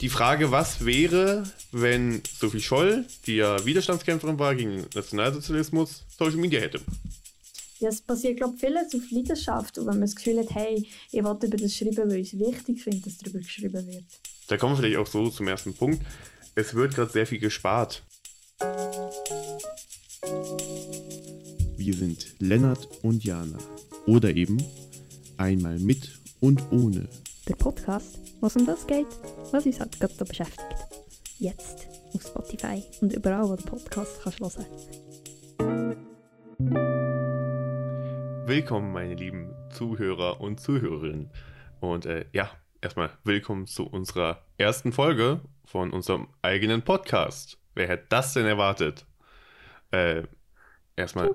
die Frage, was wäre, wenn Sophie Scholl, die ja Widerstandskämpferin war gegen den Nationalsozialismus, Social Media hätte? Ja, es passiert, glaube ich, vieles auf Leidenschaft. Und wenn man das Gefühl hat, hey, ich will über das schreiben, weil ich es wichtig finde, dass darüber geschrieben wird. Da kommen wir vielleicht auch so zum ersten Punkt. Es wird gerade sehr viel gespart. Wir sind Lennart und Jana. Oder eben einmal mit und ohne. Der Podcast, was um das geht, was uns halt gerade so beschäftigt. Jetzt auf Spotify und überall, wo du Podcast kannst hören. Willkommen, meine lieben Zuhörer und Zuhörerinnen. Und äh, ja, erstmal willkommen zu unserer ersten Folge von unserem eigenen Podcast. Wer hätte das denn erwartet? Äh, erstmal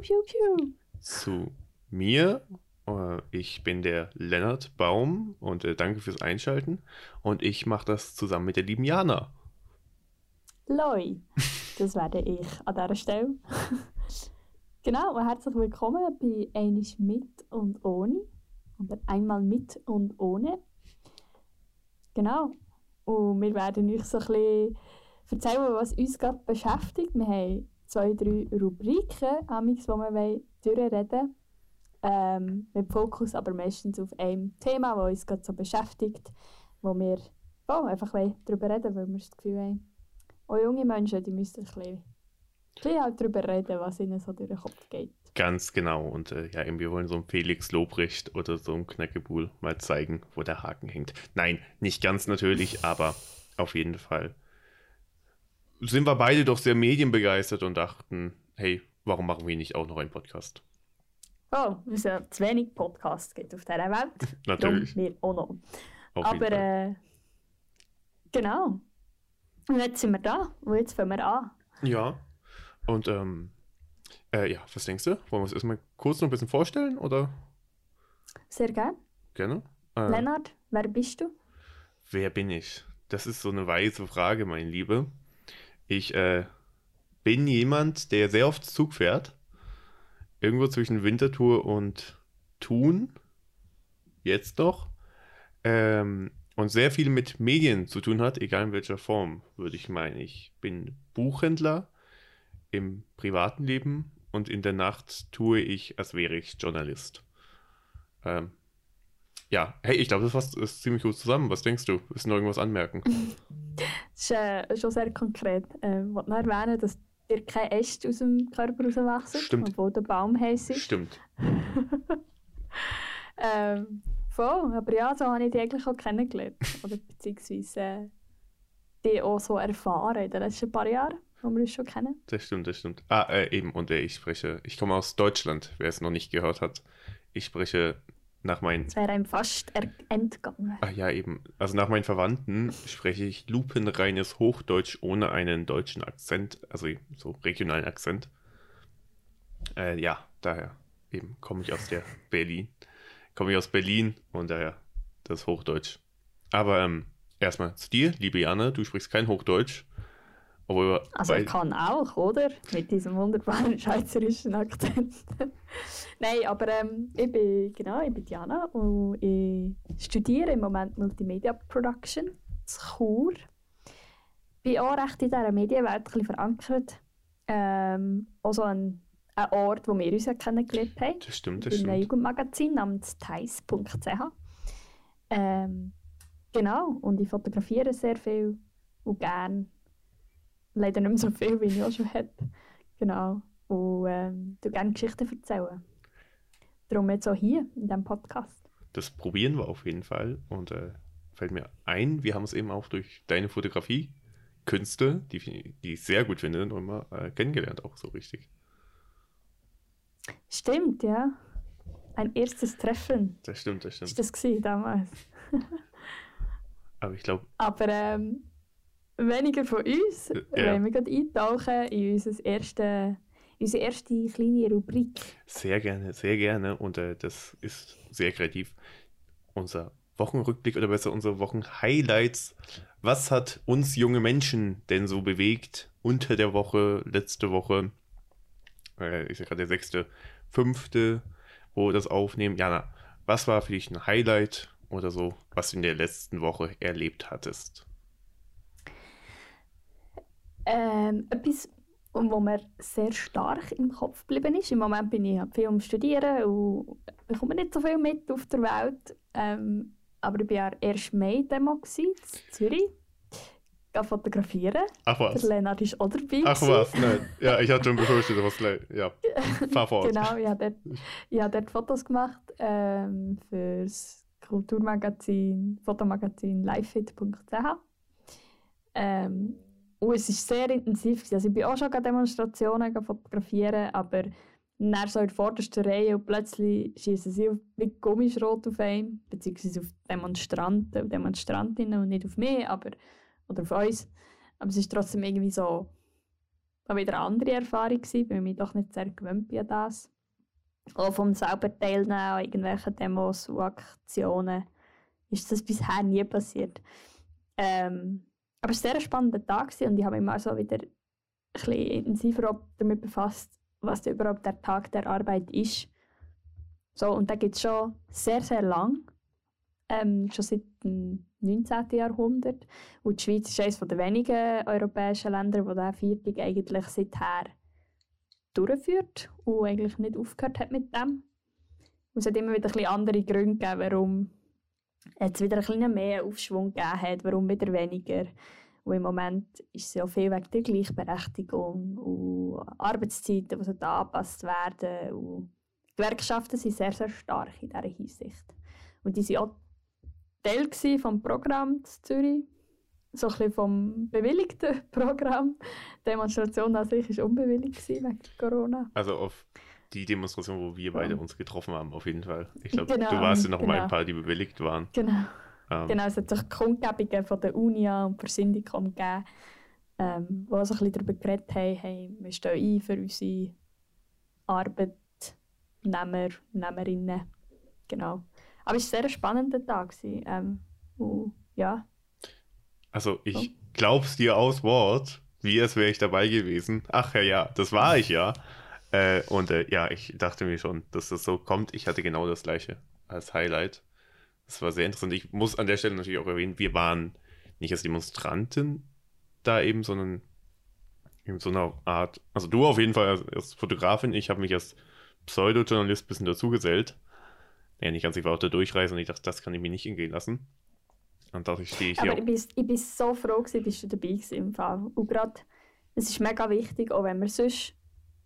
zu mir. Äh, Ich bin der Lennart Baum und äh, danke fürs Einschalten. Und ich mache das zusammen mit der lieben Jana. Loi, das werde ich an dieser Stelle. genau, und herzlich willkommen bei Einisch mit und ohne. Oder einmal mit und ohne. Genau. Und wir werden euch so ein bisschen erzählen, was uns gerade beschäftigt. Wir haben zwei, drei Rubriken, die wir durchreden wollen. Ähm, mit Fokus aber meistens auf einem Thema, das uns gerade so beschäftigt, wo wir oh, einfach darüber reden weil wir das Gefühl haben, auch junge Menschen, die müssen ein bisschen, bisschen halt darüber reden, was ihnen so durch den Kopf geht. Ganz genau. Und äh, ja, wir wollen so einen Felix Lobrecht oder so einen Knackebuhl mal zeigen, wo der Haken hängt. Nein, nicht ganz natürlich, aber auf jeden Fall sind wir beide doch sehr medienbegeistert und dachten, hey, warum machen wir nicht auch noch einen Podcast? Oh, weil es ja zu wenig Podcasts gibt auf dieser Welt. Natürlich. Darum wir auch noch. Auf Aber äh, genau. Und jetzt sind wir da. Und jetzt fangen wir an. Ja. Und ähm, äh, ja, was denkst du? Wollen wir uns erstmal kurz noch ein bisschen vorstellen oder Sehr gerne. gerne? Äh, Lennart, wer bist du? Wer bin ich? Das ist so eine weise Frage, mein Liebe. Ich äh, bin jemand, der sehr oft Zug fährt. Irgendwo zwischen Winterthur und Thun. Jetzt noch. Ähm, und sehr viel mit Medien zu tun hat, egal in welcher Form, würde ich meinen. Ich bin Buchhändler im privaten Leben und in der Nacht tue ich, als wäre ich Journalist. Ähm, ja, hey, ich glaube, das fasst ist ziemlich gut zusammen. Was denkst du? Willst du noch irgendwas anmerken? Das ist äh, schon sehr konkret. Äh, ich wollte noch erwähnen, dass dir kein Äste aus dem Körper rauswachsen, Stimmt. obwohl der Baum heiß ist. Stimmt. Ähm, voll, aber ja, so habe ich dich eigentlich auch kennengelernt. Oder beziehungsweise äh, die auch so erfahren in den letzten paar Jahren, wo wir uns schon kennen. Das stimmt, das stimmt. Ah, äh, eben, und äh, ich spreche, ich komme aus Deutschland, wer es noch nicht gehört hat. Ich spreche nach meinen, Es wäre einem fast entgangen. ah ja, eben, also nach meinen Verwandten spreche ich lupenreines Hochdeutsch ohne einen deutschen Akzent, also so regionalen Akzent. Äh, ja, daher eben komme ich aus der Berlin, komme ich aus Berlin und daher das Hochdeutsch. Aber ähm, erstmal zu dir, liebe Janne, du sprichst kein Hochdeutsch. Obwohl Also ich kann auch, oder? Mit diesem wunderbaren schweizerischen Akzent. Nein, aber ähm, ich bin, genau, ich bin Diana und ich studiere im Moment Multimedia Production in Chur. Bin auch recht in dieser Medienwelt ein verankert. Ähm, auch so ein, ein Ort, wo wir uns ja kennengelernt haben. das stimmt, das in einem. Jugendmagazin namens theis.ch. Ähm, genau, und ich fotografiere sehr viel und gern. Leider nicht mehr so viel, wie ich auch schon habe. Genau. Und ähm, du gerne Geschichten erzählen. Darum jetzt auch hier in diesem Podcast. Das probieren wir auf jeden Fall. Und äh, fällt mir ein, wir haben es eben auch durch deine Fotografie, Künste, die, die ich sehr gut finde, noch immer äh, kennengelernt, auch so richtig. Stimmt, ja. Ein erstes Treffen. Das stimmt, das Ist stimmt. das gewesen, damals. Aber ich glaube, Aber ähm, weniger von uns, Ja. wenn wir gerade eintauchen in, unser erste, unsere erste kleine Rubrik. sehr gerne, sehr gerne. Und äh, das ist sehr kreativ. Unser Wochenrückblick oder besser unsere Wochenhighlights. Was hat uns junge Menschen denn so bewegt unter der Woche, letzte Woche? Äh, ist ja gerade der sechste, fünfte, wo wir das aufnehmen. Jana, was war für dich ein Highlight oder so, was du in der letzten Woche erlebt hattest? Ähm, etwas, wo mir sehr stark im Kopf geblieben ist. Im Moment bin ich viel am Studieren und bekomme nicht so viel mit auf der Welt. Ähm, aber ich war ja erst Mai-Demo in Zürich. Ich fotografieren. Ach was. Der Lennart ist auch dabei. Ach was, nein. Ja, ich hatte schon befürchtet, was Ja, fahr fort. genau, ich habe dort, ich habe dort Fotos gemacht ähm, für das Kulturmagazin, Fotomagazin livefit.ch. Ähm, und es war sehr intensiv. Also ich bin auch schon an Demonstrationen fotografieren, aber dann so in der vordersten Reihe und plötzlich schießen sie wie Gummischrot auf einen, beziehungsweise auf Demonstranten und Demonstrantinnen und nicht auf mich, aber, oder auf uns. Aber es ist trotzdem irgendwie so war wieder eine andere Erfahrung gewesen, weil ich mich doch nicht sehr gewöhnt bin an das. Auch vom selber teilnehmen an irgendwelchen Demos und Aktionen ist das bisher nie passiert. Ähm, aber es war ein sehr spannender Tag und ich habe mich mal so wieder ein intensiver damit befasst, was überhaupt der Tag der Arbeit ist. So, und da gibt es schon sehr, sehr lang, ähm, schon seit dem 19. Jahrhundert. Und die Schweiz ist eines der wenigen europäischen Länder, wo der Viertag eigentlich seither durchführt und eigentlich nicht aufgehört hat mit dem. Und es hat immer wieder ein andere Gründe gegeben, warum es wieder ein bisschen mehr Aufschwung gegeben hat, warum wieder weniger. Und im Moment ist es ja viel wegen der Gleichberechtigung und Arbeitszeiten, die da angepasst werden. Und die Gewerkschaften sind sehr, sehr stark in dieser Hinsicht. Und die waren auch Teil des Programms Zürich. So ein bisschen vom bewilligten Programm. Die Demonstration an sich war unbewilligt wegen Corona. Also auf die Demonstration, wo wir beide uns getroffen haben, auf jeden Fall. Ich glaube, genau, du warst ja noch genau. mal ein paar, die bewilligt waren. Genau. Ähm. Genau, es hat sich Kundgebungen von der Unia und von Syndikum gegeben, ähm, wo so ein bisschen darüber geredet haben, hey, wir stehen ein für unsere Arbeitnehmer, Nehmerinnen. Genau. Aber es war ein sehr spannender Tag. Ähm, und, ja. Also ich so. glaub's dir aus Wort, wie als wäre ich dabei gewesen. Ach ja, ja, das war ich ja. Äh, und äh, ja, ich dachte mir schon, dass das so kommt. Ich hatte genau das gleiche als Highlight. Das war sehr interessant. Ich muss an der Stelle natürlich auch erwähnen, wir waren nicht als Demonstranten da eben, sondern in so einer Art, also du auf jeden Fall als, als Fotografin, ich habe mich als Pseudo-Journalist ein bisschen dazugesellt. Ja, nicht ganz, ich war auf der Durchreise und ich dachte, das kann ich mir nicht hingehen lassen. Und dadurch stehe ich hier. Aber ich bin, ich bin so froh, gewesen, dass du dabei warst im Fall. Und gerade, es ist mega wichtig, auch wenn wir sonst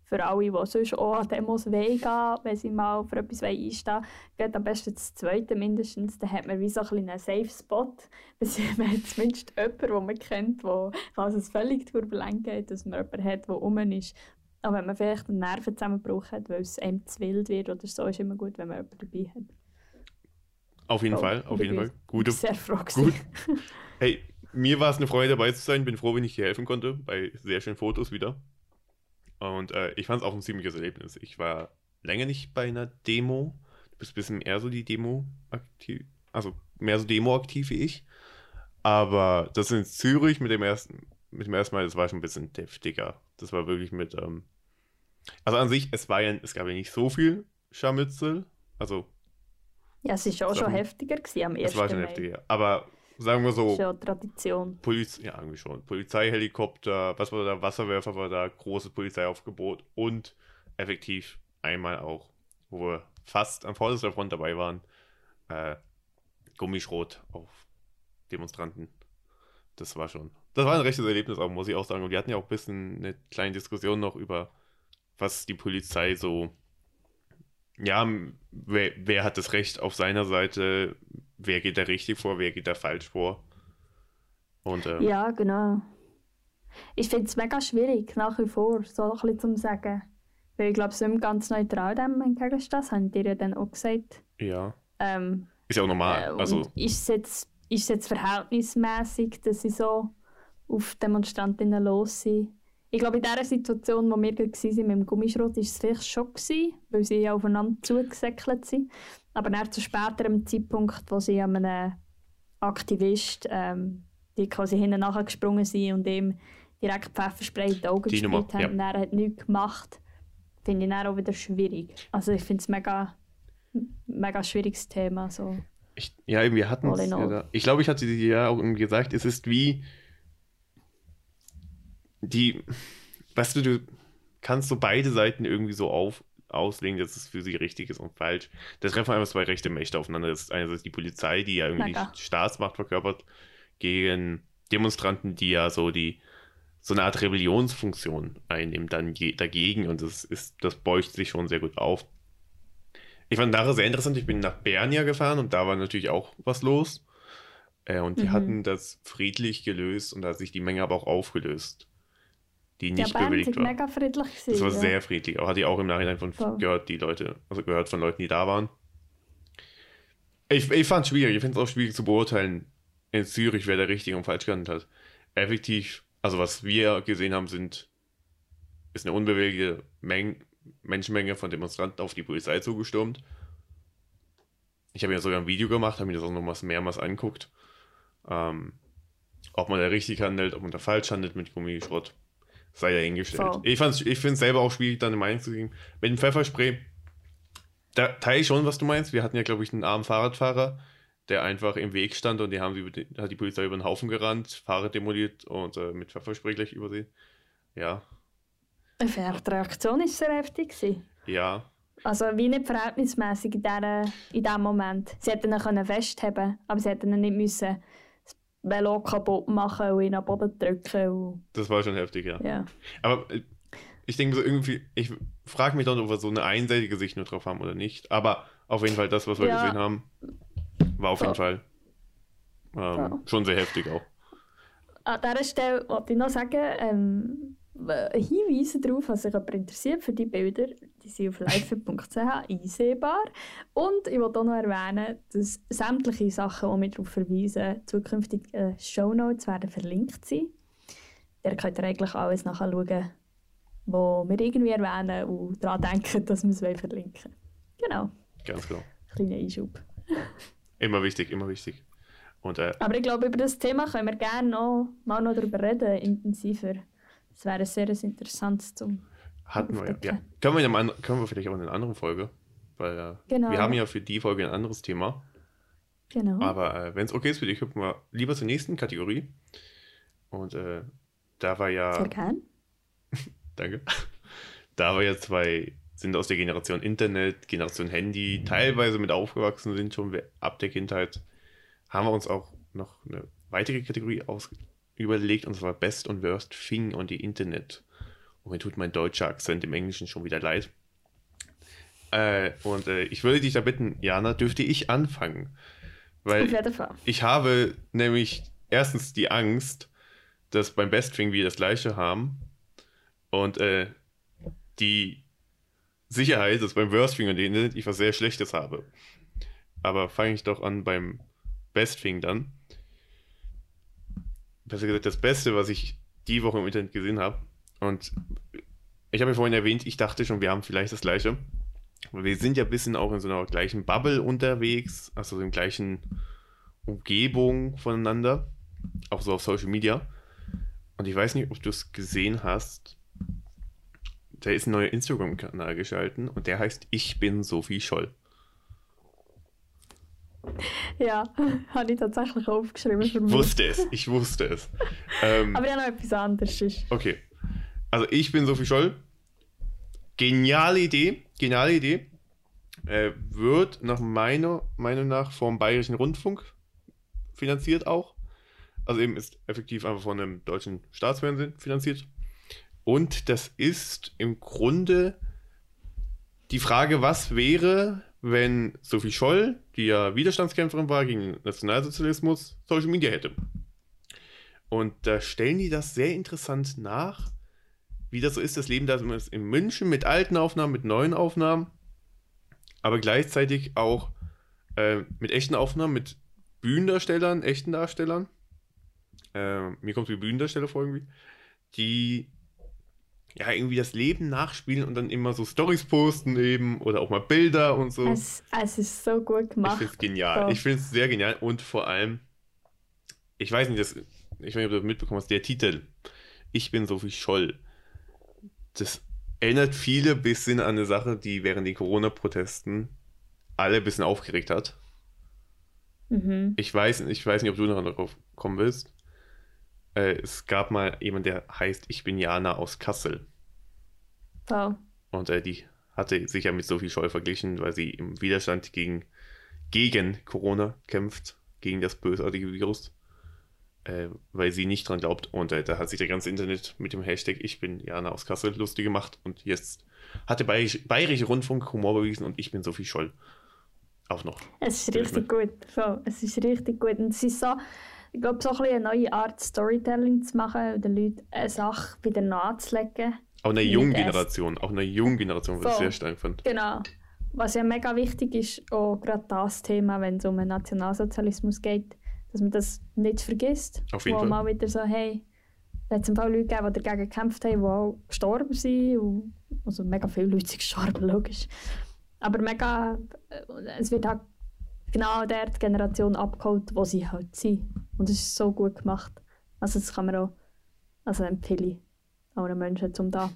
für alle, die sonst auch an Demos gehen wenn sie mal für etwas einstehen geht am besten das Zweite mindestens. Dann hat man wie so ein einen Safe Spot. man hat zumindest jemanden, den man kennt, wo, falls es völlig turbulent geht, dass man jemanden hat, der rum ist. Aber wenn man vielleicht einen Nervenzusammenbruch hat, weil es einem zu wild wird oder so, ist immer gut, wenn man jemanden dabei hat. Auf jeden oh, Fall, auf jeden Fall. Gute, sehr froh gut. Hey, mir war es eine Freude dabei zu sein. Bin froh, wenn ich dir helfen konnte bei sehr schönen Fotos wieder. Und äh, ich fand es auch ein ziemliches Erlebnis. Ich war länger nicht bei einer Demo. Du bist ein bisschen eher so die Demo aktiv, also mehr so Demo aktiv wie ich. Aber das in Zürich mit dem ersten, mit dem ersten Mal, das war schon ein bisschen deftiger. Das war wirklich mit, ähm, also an sich, es war ja, es gab ja nicht so viel Scharmützel. Also. Ja, es ist auch schon heftiger gewesen am ersten Es war schon heftiger. Aber sagen wir so. Schon Tradition. Poliz ja, irgendwie schon. Polizeihelikopter, was war da, Wasserwerfer war da, großes Polizeiaufgebot und effektiv einmal auch, wo wir fast am vorderster Front dabei waren, äh, Gummischrot auf Demonstranten. Das war schon. Das war ein rechtes Erlebnis auch, muss ich auch sagen. Und wir hatten ja auch ein bisschen eine kleine Diskussion noch über, was die Polizei so. Ja, wer, wer hat das Recht auf seiner Seite, wer geht da richtig vor, wer geht da falsch vor. Und, ähm, ja, genau. Ich finde es mega schwierig, nach wie vor, so ein bisschen zu sagen. Weil ich glaube, es ist ganz neutral dem entgegenstehen, das haben die ja dann auch gesagt. Ja. Ähm, ist ja auch normal. Äh, also, ist es jetzt, ist es jetzt verhältnismäßig, dass sie so auf Demonstrantinnen los sind? Ich glaube, in dieser Situation, wo wir waren mit dem Gummischrot, war es vielleicht schon, gewesen, weil sie ja aufeinander zugesäckelt sind. Aber dann zu späterem Zeitpunkt, wo sie einem Aktivist, ähm, die quasi hinten nachher gesprungen sind und ihm direkt Pfefferspray in die Augen gespielt haben, ja. und er hat nichts gemacht, finde ich dann auch wieder schwierig. Also ich finde es mega, mega schwieriges Thema. So. Ich, ja, wir hatten es. Ja, ich glaube, ich hatte dir ja auch gesagt, es ist wie die, weißt du, du kannst so beide Seiten irgendwie so auf, auslegen, dass es für sie richtig ist und falsch. Da treffen einfach zwei rechte Mächte aufeinander. Das ist einerseits die Polizei, die ja irgendwie Lecker. die Staatsmacht verkörpert, gegen Demonstranten, die ja so die so eine Art Rebellionsfunktion einnehmen dann dagegen und das ist, das beugt sich schon sehr gut auf. Ich fand Dara sehr interessant. Ich bin nach Bernia gefahren und da war natürlich auch was los. Äh, und die Mhm. hatten das friedlich gelöst und da hat sich die Menge aber auch aufgelöst, die Ja, nicht Bern bewilligt war mega friedlich. Gewesen, Das war ja. sehr friedlich. Auch hatte ich auch im Nachhinein von Voll. gehört, die Leute, also gehört von Leuten, die da waren. Ich, ich fand es schwierig. Ich finde es auch schwierig zu beurteilen in Zürich, wer da richtig und falsch gehandelt hat. Effektiv, also was wir gesehen haben, sind ist eine unbewegliche Meng Menschenmenge von Demonstranten auf die Polizei zugestürmt. Ich habe ja sogar ein Video gemacht, habe mir das auch nochmals mehrmals anguckt. Ähm, ob man da richtig handelt, ob man da falsch handelt mit Gummischrott, sei dahingestellt. Voll. Ich, ich finde es selber auch schwierig, da eine Meinung zu geben. Mit dem Pfefferspray, da teile ich schon, was du meinst. Wir hatten ja, glaube ich, einen armen Fahrradfahrer, der einfach im Weg stand und die haben den, hat die Polizei über den Haufen gerannt, Fahrrad demoliert und äh, mit Pfefferspray gleich übersehen. Ja, Ich finde auch, die Reaktion war sehr heftig. Gewesen. ja. Also wie nicht verhältnismäßig in, in diesem Moment. Sie hätten ihn können festhalten aber sie hätten ihn nicht müssen Velo kaputt machen und ihn am Boden drücken. Das war schon heftig, ja. ja. Aber äh, ich denke so irgendwie, ich frage mich dann, ob wir so eine einseitige Sicht nur drauf haben oder nicht. Aber auf jeden Fall das, was wir Ja. gesehen haben, war auf Ja. jeden Fall ähm, Ja. schon sehr heftig auch. An dieser Stelle wollte ich noch sagen, ähm, äh, Hinweise darauf, was sich jemand interessiert für die Bilder, die sind auf live.ch einsehbar. Und ich wollte auch noch erwähnen, dass sämtliche Sachen, die wir darauf verweisen, zukünftig den Shownotes werden verlinkt sein. Ihr könnt ihr eigentlich alles nachschauen, wo wir irgendwie erwähnen und daran denken, dass wir es verlinken wollen. Genau, Ganz genau. kleiner Einschub. Immer wichtig, immer wichtig. Und äh, Aber ich glaube, über das Thema können wir gerne noch, mal noch darüber reden, intensiver. Das wäre sehr interessant zum hatten wir ja. Können, wir in einem können wir vielleicht auch in einer anderen Folge. Weil äh, Genau. wir haben ja für die Folge ein anderes Thema. Genau. Aber äh, wenn es okay ist für dich, gucken wir lieber zur nächsten Kategorie. Und äh, da war ja. Gern. Danke. Da wir ja zwei sind aus der Generation Internet, Generation Handy, teilweise mit aufgewachsen sind schon ab der Kindheit, haben wir uns auch noch eine weitere Kategorie aus überlegt, und zwar Best und Worst Thing on the Internet. Und mir tut mein deutscher Akzent im Englischen schon wieder leid. Äh, und äh, ich würde dich da bitten, Jana, dürfte ich anfangen? Weil jeden Fall. ich habe nämlich erstens die Angst, dass beim Best Thing wir das gleiche haben und äh, die Sicherheit, dass beim Worst Thing und Internet ich was sehr Schlechtes habe. Aber fange ich doch an beim Best Thing dann. Besser gesagt, das Beste, was ich die Woche im Internet gesehen habe. Und ich habe ja vorhin erwähnt, ich dachte schon, wir haben vielleicht das gleiche. Aber wir sind ja ein bisschen auch in so einer gleichen Bubble unterwegs, also in gleichen Umgebung voneinander, auch so auf Social Media. Und ich weiß nicht, ob du es gesehen hast. Da ist ein neuer Instagram-Kanal geschalten und der heißt Ich bin Sophie Scholl. Ja, habe ich tatsächlich aufgeschrieben Ich wusste es, ich wusste es. Ähm, Aber ja noch etwas anderes. Ist. okay. Also ich bin Sophie Scholl. Geniale Idee, geniale Idee. Äh, wird nach meiner Meinung nach vom Bayerischen Rundfunk finanziert auch. Also eben ist effektiv einfach von einem deutschen Staatsfernsehen finanziert. Und das ist im Grunde die Frage, was wäre, wenn Sophie Scholl, die ja Widerstandskämpferin war gegen Nationalsozialismus, Social Media hätte. Und da stellen die das sehr interessant nach, wie das so ist, das Leben da in München mit alten Aufnahmen, mit neuen Aufnahmen, aber gleichzeitig auch äh, mit echten Aufnahmen, mit Bühnendarstellern, echten Darstellern. Äh, mir kommt die Bühnendarsteller vor irgendwie, die ja irgendwie das Leben nachspielen und dann immer so Stories posten eben oder auch mal Bilder und so. Es, es ist so gut Ich gemacht. finde es genial. So. Ich finde es sehr genial und vor allem, ich weiß nicht, das, ich weiß nicht, ob du das mitbekommen hast, der Titel, Ich bin Sophie Scholl, das erinnert viele ein bisschen an eine Sache, die während den Corona-Protesten alle ein bisschen aufgeregt hat. Mhm. Ich weiß, ich weiß nicht, ob du noch darauf kommen willst. Äh, es gab mal jemand, der heißt Ich bin Jana aus Kassel. Wow. Und äh, die hatte sich ja mit Sophie Scholl verglichen, weil sie im Widerstand gegen, gegen Corona kämpft, gegen das bösartige Virus, äh, weil sie nicht dran glaubt. Und äh, da hat sich der ganze Internet mit dem Hashtag Ich bin Jana aus Kassel lustig gemacht. Und jetzt hat der Bayerische, Bayerische Rundfunk Humor bewiesen und ich bin Sophie Scholl. Auch noch. Es ist richtig gut. So, es ist richtig gut. Und es ist so, ich glaube, so ein eine neue Art Storytelling zu machen, den Leuten eine Sache wieder nachzulegen. Auch eine jungen Generation, auch eine jungen Generation, was ich sehr stark fand. Genau. Was ja mega wichtig ist, auch gerade das Thema, wenn es um den Nationalsozialismus geht, dass man das nicht vergisst. Auf jeden wo Fall. mal wieder so, hey, da hat es ein paar Leute gegeben, die dagegen gekämpft haben, die auch gestorben sind. Und, also mega viele Leute sind gestorben, logisch. Aber mega, äh, es wird halt genau der die Generation abgeholt, wo sie halt sind. Und das ist so gut gemacht. Also das kann man auch also empfehle ich allen Menschen, um da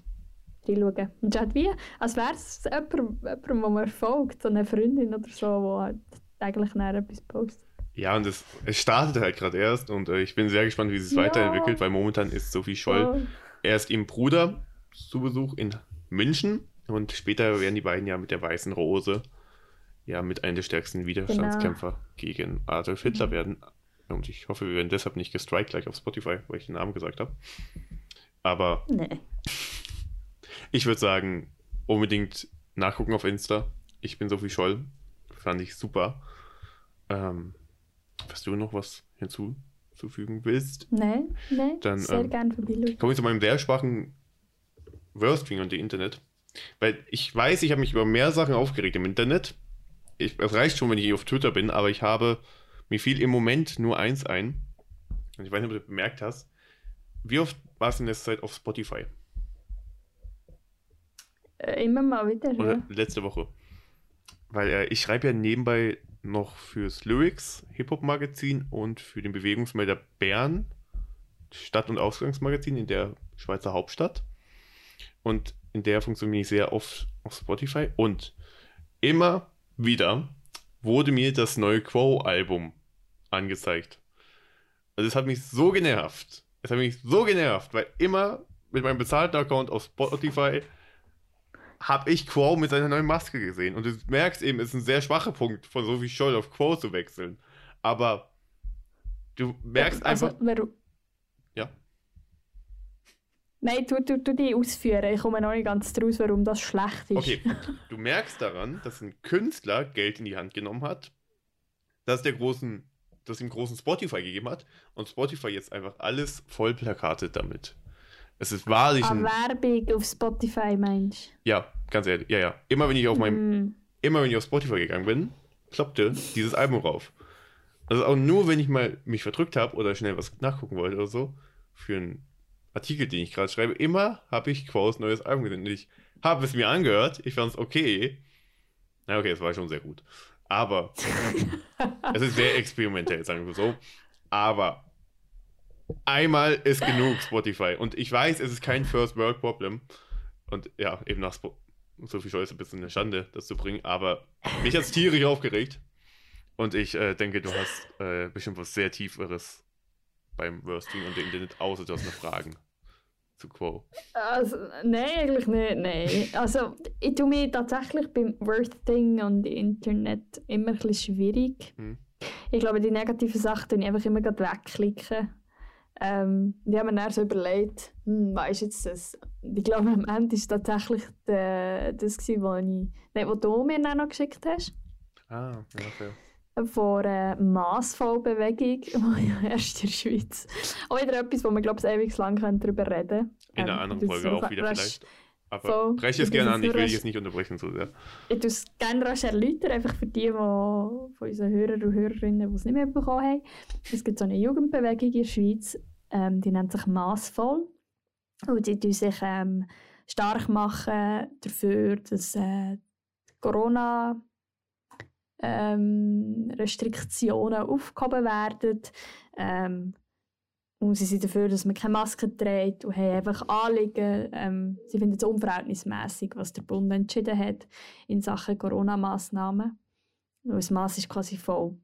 reinschauen. Und es halt wie, als wäre es jemand, jemand, wo man folgt, so eine Freundin oder so, die halt eigentlich näher etwas postet. Ja, und es, es startet halt gerade erst und äh, ich bin sehr gespannt, wie es sich Ja. weiterentwickelt, weil momentan ist Sophie Scholl So. erst im Bruder zu Besuch in München und später werden die beiden ja mit der Weißen Rose ja mit einem der stärksten Widerstandskämpfer gegen Adolf Hitler werden. Und ich hoffe, wir werden deshalb nicht gestrikt gleich auf Spotify, weil ich den Namen gesagt habe. Aber Nee. ich würde sagen, unbedingt nachgucken auf Insta. Ich bin Sophie Scholl. Fand ich super. Ähm, was du noch was hinzuzufügen willst? Nein, nein, Dann, sehr ähm, vorbeischauen. Komme ich zu meinem sehr schwachen Worsting und dem Internet. Weil ich weiß, ich habe mich über mehr Sachen aufgeregt im Internet. Ich, es reicht schon, wenn ich auf Twitter bin, aber ich habe, mir fiel im Moment nur eins ein. Und ich weiß nicht, ob du bemerkt hast. Wie oft warst du in letzter Zeit auf Spotify? Äh, immer mal wieder, Oder ja. letzte Woche. Weil äh, ich schreibe ja nebenbei noch fürs Lyrics Hip-Hop-Magazin und für den Bewegungsmelder Bern Stadt- und Ausgangsmagazin in der Schweizer Hauptstadt. Und in der funktioniere ich sehr oft auf Spotify. Und immer wieder wurde mir das neue Quo-Album angezeigt. Also es hat mich so genervt. Es hat mich so genervt, weil immer mit meinem bezahlten Account auf Spotify habe ich Quo mit seiner neuen Maske gesehen. Und du merkst eben, es ist ein sehr schwacher Punkt, von Sophie Scholl auf Quo zu wechseln. Aber du merkst also, einfach. Warum? Ja. Nein, tu, tu, tu die ausführen. Ich komme noch nicht ganz draus, warum das schlecht ist. Okay, du merkst daran, dass ein Künstler Geld in die Hand genommen hat, dass der großen, das ihm großen Spotify gegeben hat und Spotify jetzt einfach alles voll plakatet damit. Es ist wahrlich Ah, ein, Werbung auf Spotify, meinst ja, ganz ehrlich, ja, ja. Immer wenn ich auf du? meinem, Mm. immer wenn ich auf Spotify gegangen bin, ploppte dieses Album rauf. Also auch nur, wenn ich mal mich verdrückt habe oder schnell was nachgucken wollte oder so, für einen Artikel, den ich gerade schreibe, immer habe ich Quos neues Album gesehen. Ich habe es mir angehört, ich fand es okay. Na okay, es war schon sehr gut. Aber es ist sehr experimentell, sagen wir so. Aber einmal ist genug Spotify. Und ich weiß, es ist kein First World Problem. Und ja, eben nach Spo Sophie Scholl ist ein bisschen eine Schande, das zu bringen. Aber mich hat es tierisch aufgeregt. Und ich äh, denke, du hast äh, bestimmt was sehr Tieferes beim Worsting und dem Internet, außer du hast noch Fragen zu Quo. Also, nein, eigentlich nicht. Nein. Also, ich tue mich tatsächlich beim Worthing und Internet immer ein bisschen schwierig. Hm. Ich glaube, die negativen Sachen tue ich einfach immer wegklicken. Ähm, ich habe mir dann so überlegt, hm, was ist jetzt das? Ich glaube, am Ende war tatsächlich der, das, gewesen, was, ich, nein, was du mir dann noch geschickt hast. Ah, ja, okay. Von einer Massvollbewegung, die ja erst in der Schweiz. Auch wieder etwas, wo wir, glaube ich, ewig lang darüber reden können. In einer anderen Folge auch wieder vielleicht. Aber breche es gerne an, ich will jetzt nicht unterbrechen zu sehr. Ich tue es gerne rasch erläutern, einfach für die, die von unseren Hörern und Hörerinnen, die es nicht mehr bekommen haben. Es gibt so eine Jugendbewegung in der Schweiz, ähm, die nennt sich Massvoll. Und die tun sich ähm, stark machen dafür, dass äh, Corona ähm, Restriktionen aufgehoben werden. Ähm, und sie sind dafür, dass man keine Maske trägt und haben einfach Anliegen. Ähm, sie finden es unverhältnismäßig, was der Bund entschieden hat in Sachen Corona-Massnahmen. Das Mass ist quasi voll.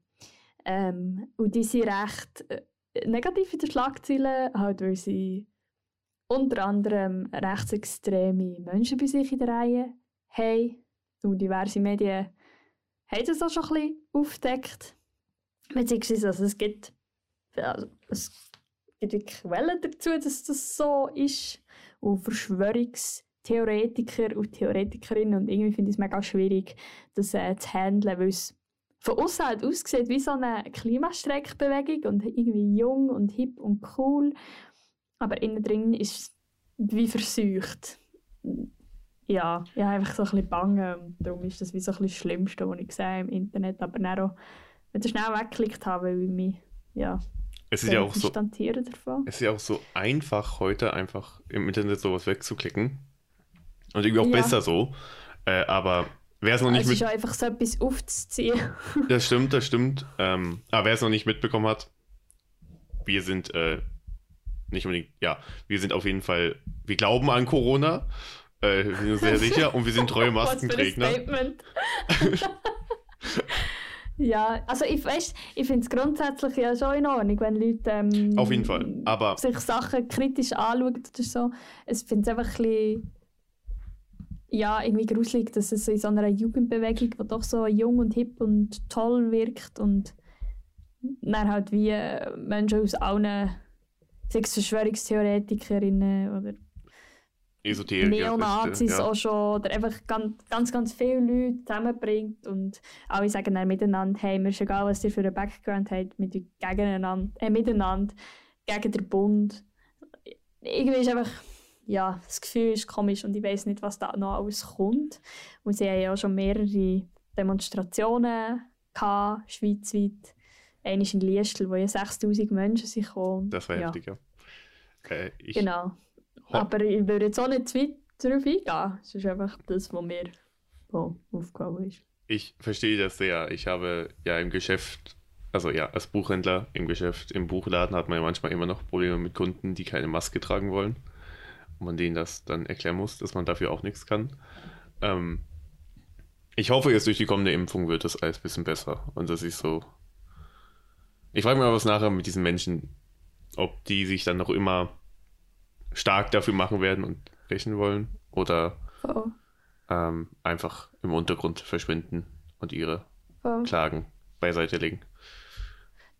Ähm, und die sind recht, äh, negativ in den Schlagzeilen, halt weil sie unter anderem rechtsextreme Menschen bei sich in der Reihe haben. Und diverse Medien haben das auch schon ein bisschen aufgedeckt. Beziehungsweise also es gibt, also es gibt Quellen dazu, dass das so ist. Und Verschwörungstheoretiker und Theoretikerinnen. Und irgendwie finde ich es mega schwierig, das äh, zu handeln, weil es von außen halt aussieht wie so eine Klimastreckbewegung und irgendwie jung und hip und cool. Aber innen drin ist es wie versucht. Ja, ich habe einfach so ein bisschen Bange und darum ist das wie so ein bisschen das Schlimmste, was ich sehe im Internet. Aber dann auch, wenn ich schnell weggeklickt habe, weil ich mich, ja, Es ist ja auch so, davon. es ist ja auch so einfach heute einfach im Internet sowas wegzuklicken. Und irgendwie auch Ja. besser so. Äh, aber wer es noch nicht mit, ja einfach so etwas aufzuziehen. das stimmt, das stimmt. Ähm, aber wer es noch nicht mitbekommen hat, wir sind äh, nicht unbedingt, ja, wir sind auf jeden Fall, wir glauben an Corona. Äh, wir sind sehr sicher und wir sind treue Maskenträger. Ja, also ich weiß, ich finde es grundsätzlich ja schon in Ordnung, wenn Leute ähm, Auf jeden Fall. Aber sich Sachen kritisch anschauen oder so. Ich finde es einfach ein bisschen, ja, irgendwie gruselig, dass es in so einer Jugendbewegung, die doch so jung und hip und toll wirkt und dann halt wie äh, Menschen aus allen, sei es Verschwörungstheoretikerinnen oder Esoterik. Neonazis ja. auch schon oder einfach ganz, ganz, ganz viele Leute zusammenbringt und alle sagen dann miteinander, hey, mir ist egal, was ihr für einen Background habt, wir tun gegeneinander, äh, miteinander, gegen den Bund. Irgendwie ist einfach, ja, das Gefühl ist komisch und ich weiß nicht, was da noch alles kommt. Und sie haben ja auch schon mehrere Demonstrationen gehabt, schweizweit. Eine ist in Liestel, wo ja 6000 Menschen sind. Das war ja, heftig, ja. Äh, ich, Genau. Aber ich würde jetzt auch nicht zu weit darauf eingehen. Es ist einfach das, was mir so aufgefallen ist. Ich verstehe das sehr. Ich habe ja im Geschäft, also ja, als Buchhändler im Geschäft, im Buchladen hat man ja manchmal immer noch Probleme mit Kunden, die keine Maske tragen wollen. Und man denen das dann erklären muss, dass man dafür auch nichts kann. Ähm, ich hoffe, jetzt durch die kommende Impfung wird das alles ein bisschen besser. Und das ist so. Ich frage mich mal, was nachher mit diesen Menschen, ob die sich dann noch immer stark dafür machen werden und rächen wollen oder Voll, ähm, einfach im Untergrund verschwinden und ihre voll. Klagen beiseite legen.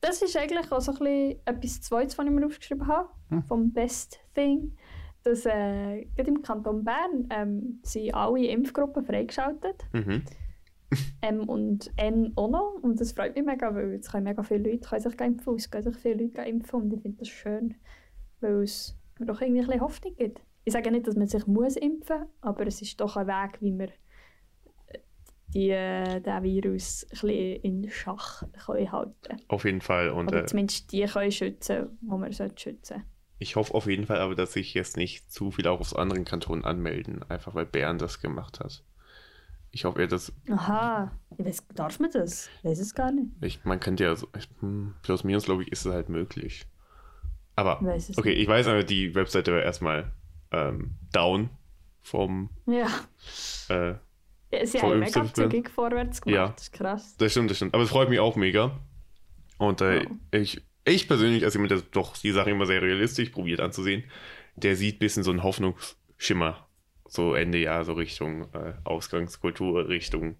Das ist eigentlich auch so ein bisschen etwas Zweites, was ich mir aufgeschrieben habe, Hm. vom Best Thing. Dass äh, gerade im Kanton Bern ähm, sind alle Impfgruppen freigeschaltet. Mhm. Ähm, und N auch noch. Und das freut mich mega, weil jetzt können mega viele Leute können sich impfen. Es gehen sich viele Leute impfen und ich finde das schön, weil es mir doch irgendwie ein bisschen Hoffnung gibt. Ich sage nicht, dass man sich muss impfen muss, aber es ist doch ein Weg, wie wir äh, die, äh, den Virus ein bisschen in Schach können halten Auf jeden Fall. Und Oder äh, zumindest die können schützen, die sollte schützen ich hoffe auf jeden Fall aber, dass sich jetzt nicht zu viel auch aus anderen Kantonen anmelden, einfach weil Bern das gemacht hat. Ich hoffe eher, dass Aha, weiß, darf man das? Ich weiß es gar nicht. ich, man könnte ja so, hm, plus minus glaube ich, ist es halt möglich. Aber okay, ich weiß aber, die Webseite war erstmal ähm, down vom Ja, äh, Ja, sie haben mega zügig vorwärts gemacht, Ja. das ist krass. Das stimmt, das stimmt. Aber es freut mich auch mega. Und äh, Ja. ich, ich persönlich, als jemand, der doch die Sache immer sehr realistisch probiert anzusehen, der sieht ein bisschen so einen Hoffnungsschimmer. So Ende Jahr, so Richtung äh, Ausgangskultur, Richtung,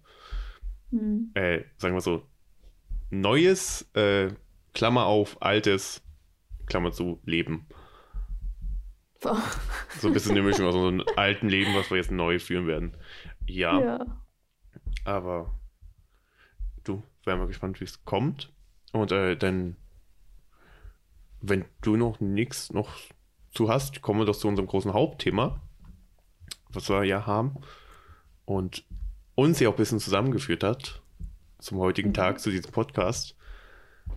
Hm. äh, sagen wir so, neues, äh, Klammer auf, altes, Klammer zu, Leben. Voll. So ein bisschen eine Mischung aus so einem alten Leben, was wir jetzt neu führen werden. Ja, Ja. Aber du, wären wir gespannt, wie es kommt. Und äh, dann, wenn du noch nichts noch zu hast, kommen wir doch zu unserem großen Hauptthema, was wir ja haben. Und uns ja auch ein bisschen zusammengeführt hat zum heutigen Mhm. Tag, zu diesem Podcast.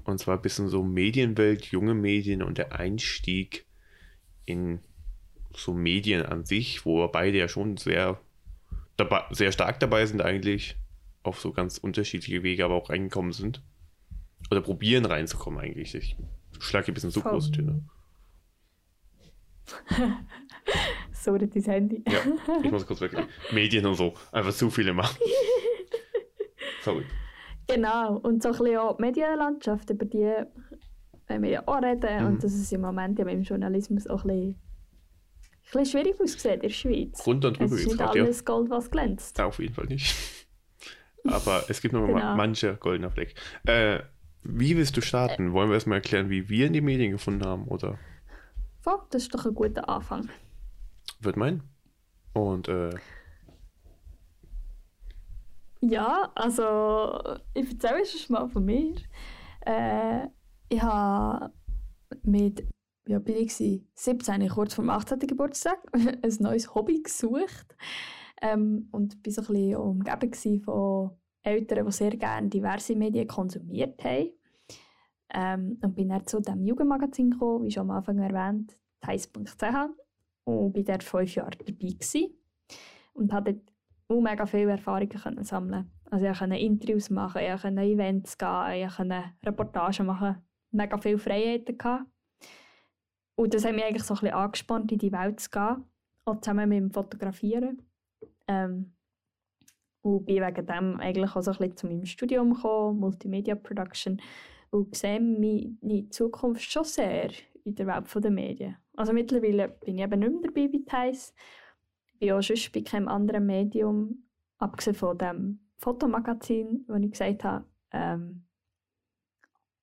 Und zwar ein bisschen so Medienwelt, junge Medien und der Einstieg in so Medien an sich, wo beide ja schon sehr dabei, sehr stark dabei sind eigentlich, auf so ganz unterschiedliche Wege aber auch reingekommen sind. Oder probieren reinzukommen eigentlich. Ich schlage ein bisschen zu Voll. große Töne. Sorry, dein Handy. Ja, ich muss kurz weg. Medien und so. Einfach zu viele machen. Sorry. Genau, und so ein bisschen auch die Medienlandschaft, über die wenn wir ja auch reden Mhm. und dass es im Moment ja mit dem Journalismus auch ein bisschen, ein bisschen schwierig aussieht in der Schweiz. Runter und Es drüber ist geht's nicht gerade, ja. alles Gold, was glänzt. Auf jeden Fall nicht. Aber es gibt noch Genau. manche goldener Fleck. Äh, wie willst du starten? Wollen wir erstmal erklären, wie wir in die Medien gefunden haben? Oder So, das ist doch ein guter Anfang. wird mein? Und äh, Ja, also ich erzähle schon mal von mir. Äh, ich habe mit, ja bin ich gewesen? 17, kurz vor dem 18. Geburtstag, ein neues Hobby gesucht. Ähm, und bin so ein bisschen umgeben von Eltern, die sehr gerne diverse Medien konsumiert haben. Ähm, und bin dann zu diesem Jugendmagazin gekommen, wie schon am Anfang erwähnt, heiss.ch. Und bin dort fünf Jahre dabei gewesen. Und habe dort auch mega viele Erfahrungen können sammeln. Also ich konnte Interviews machen, ich konnte Events gehen, ich konnte Reportagen machen, mega viele Freiheiten gehabt. Und das hat mich eigentlich so ein bisschen angespannt, in die Welt zu gehen, auch zusammen mit dem Fotografieren. Ähm, und bin wegen dem eigentlich auch so ein bisschen zu meinem Studium gekommen, Multimedia Production, und sehe meine Zukunft schon sehr in der Welt der Medien. Also mittlerweile bin ich eben nicht mehr dabei bei Thais, bin auch sonst bei keinem anderen Medium, abgesehen von dem Fotomagazin, das ich gesagt habe. Ähm,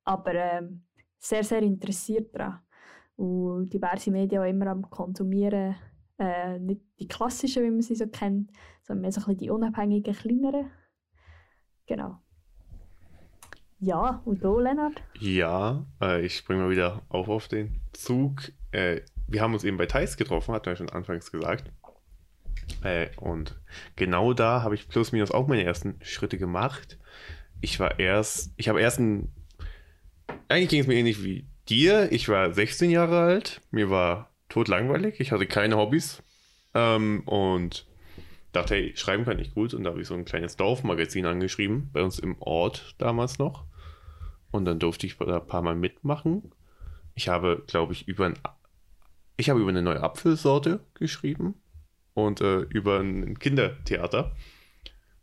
aber ähm, sehr, sehr interessiert daran. Und diverse Medien auch immer am Konsumieren. Äh, nicht die klassischen, wie man sie so kennt, sondern mehr so ein bisschen die unabhängigen, kleineren. Genau. Ja, und du, Lennart? ja, äh, ich springe mal wieder auf auf den Zug. Äh, wir haben uns eben bei Thais getroffen, hatten wir schon anfangs gesagt. Äh, und genau da habe ich plus minus auch meine ersten Schritte gemacht. Ich war erst, ich habe erst ein, eigentlich ging es mir ähnlich wie dir. Ich war 16 Jahre alt, mir war totlangweilig, ich hatte keine Hobbys ähm, und dachte, hey, schreiben kann ich gut. Und da habe ich so ein kleines Dorfmagazin angeschrieben, bei uns im Ort damals noch. Und dann durfte ich da ein paar Mal mitmachen. Ich habe, glaube ich, über ein, ich habe über eine neue Apfelsorte geschrieben und äh, über ein Kindertheater.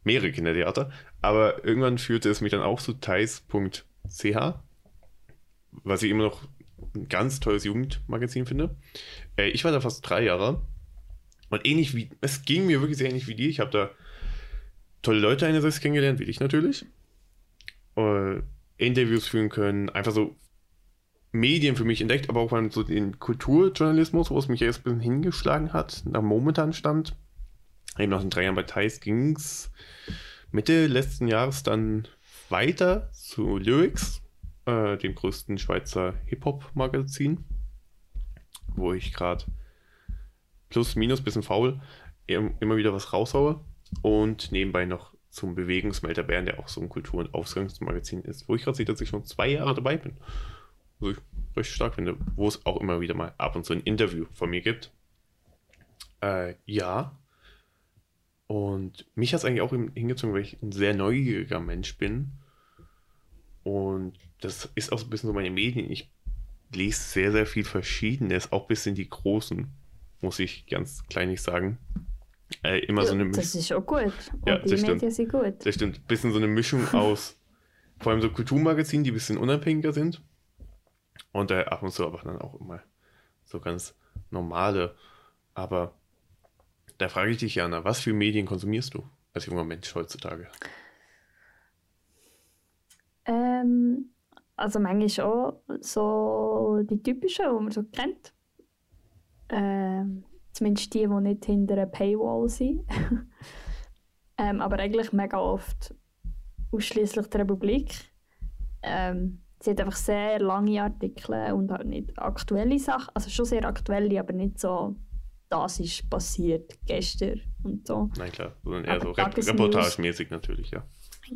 Mehrere Kindertheater. Aber irgendwann führte es mich dann auch zu thais.ch, was ich immer noch ein ganz tolles Jugendmagazin finde. Äh, ich war da fast drei Jahre. Und ähnlich wie, es ging mir wirklich sehr ähnlich wie dir. Ich habe da tolle Leute einerseits kennengelernt, wie dich natürlich. Äh, Interviews führen können, einfach so Medien für mich entdeckt, aber auch allem so den Kulturjournalismus, wo es mich erst ein bisschen hingeschlagen hat, nach momentan stand. Eben nach den drei Jahren bei Thais ging es Mitte letzten Jahres dann weiter zu Lyrics, äh, dem größten Schweizer Hip-Hop-Magazin, wo ich gerade plus, minus, bisschen faul im- immer wieder was raushaue und nebenbei noch zum Bewegungsmelder Bern, der auch so ein Kultur- und Ausgangsmagazin ist, wo ich gerade sehe, dass ich schon zwei Jahre dabei bin. Also ich recht stark finde, wo es auch immer wieder mal ab und zu ein Interview von mir gibt. Äh, ja. Und mich hat es eigentlich auch hin- hingezogen, weil ich ein sehr neugieriger Mensch bin. Und das ist auch so ein bisschen so meine Medien. Ich lese sehr, sehr viel Verschiedenes, auch bis in die großen, muss ich ganz kleinlich sagen. Äh, immer so eine Ja, das ist auch gut. Und Ja, das stimmt. Sind gut. das stimmt. Ein bisschen so eine Mischung aus, vor allem so Kulturmagazinen, die ein bisschen unabhängiger sind. Und äh, ab und zu aber dann auch immer so ganz normale. Aber da frage ich dich, Jana, was für Medien konsumierst du als junger Mensch heutzutage? Ähm, also manchmal schon so die typischen, die man so kennt. Ähm, zumindest die, die nicht hinter einer Paywall sind. ähm, aber eigentlich mega oft ausschließlich die Republik. Ähm, sie hat einfach sehr lange Artikel und halt nicht aktuelle Sachen. Also schon sehr aktuelle, aber nicht so, das ist passiert gestern und so. Nein, klar, sondern eher Aber so Rep reportagemäßig natürlich, ja.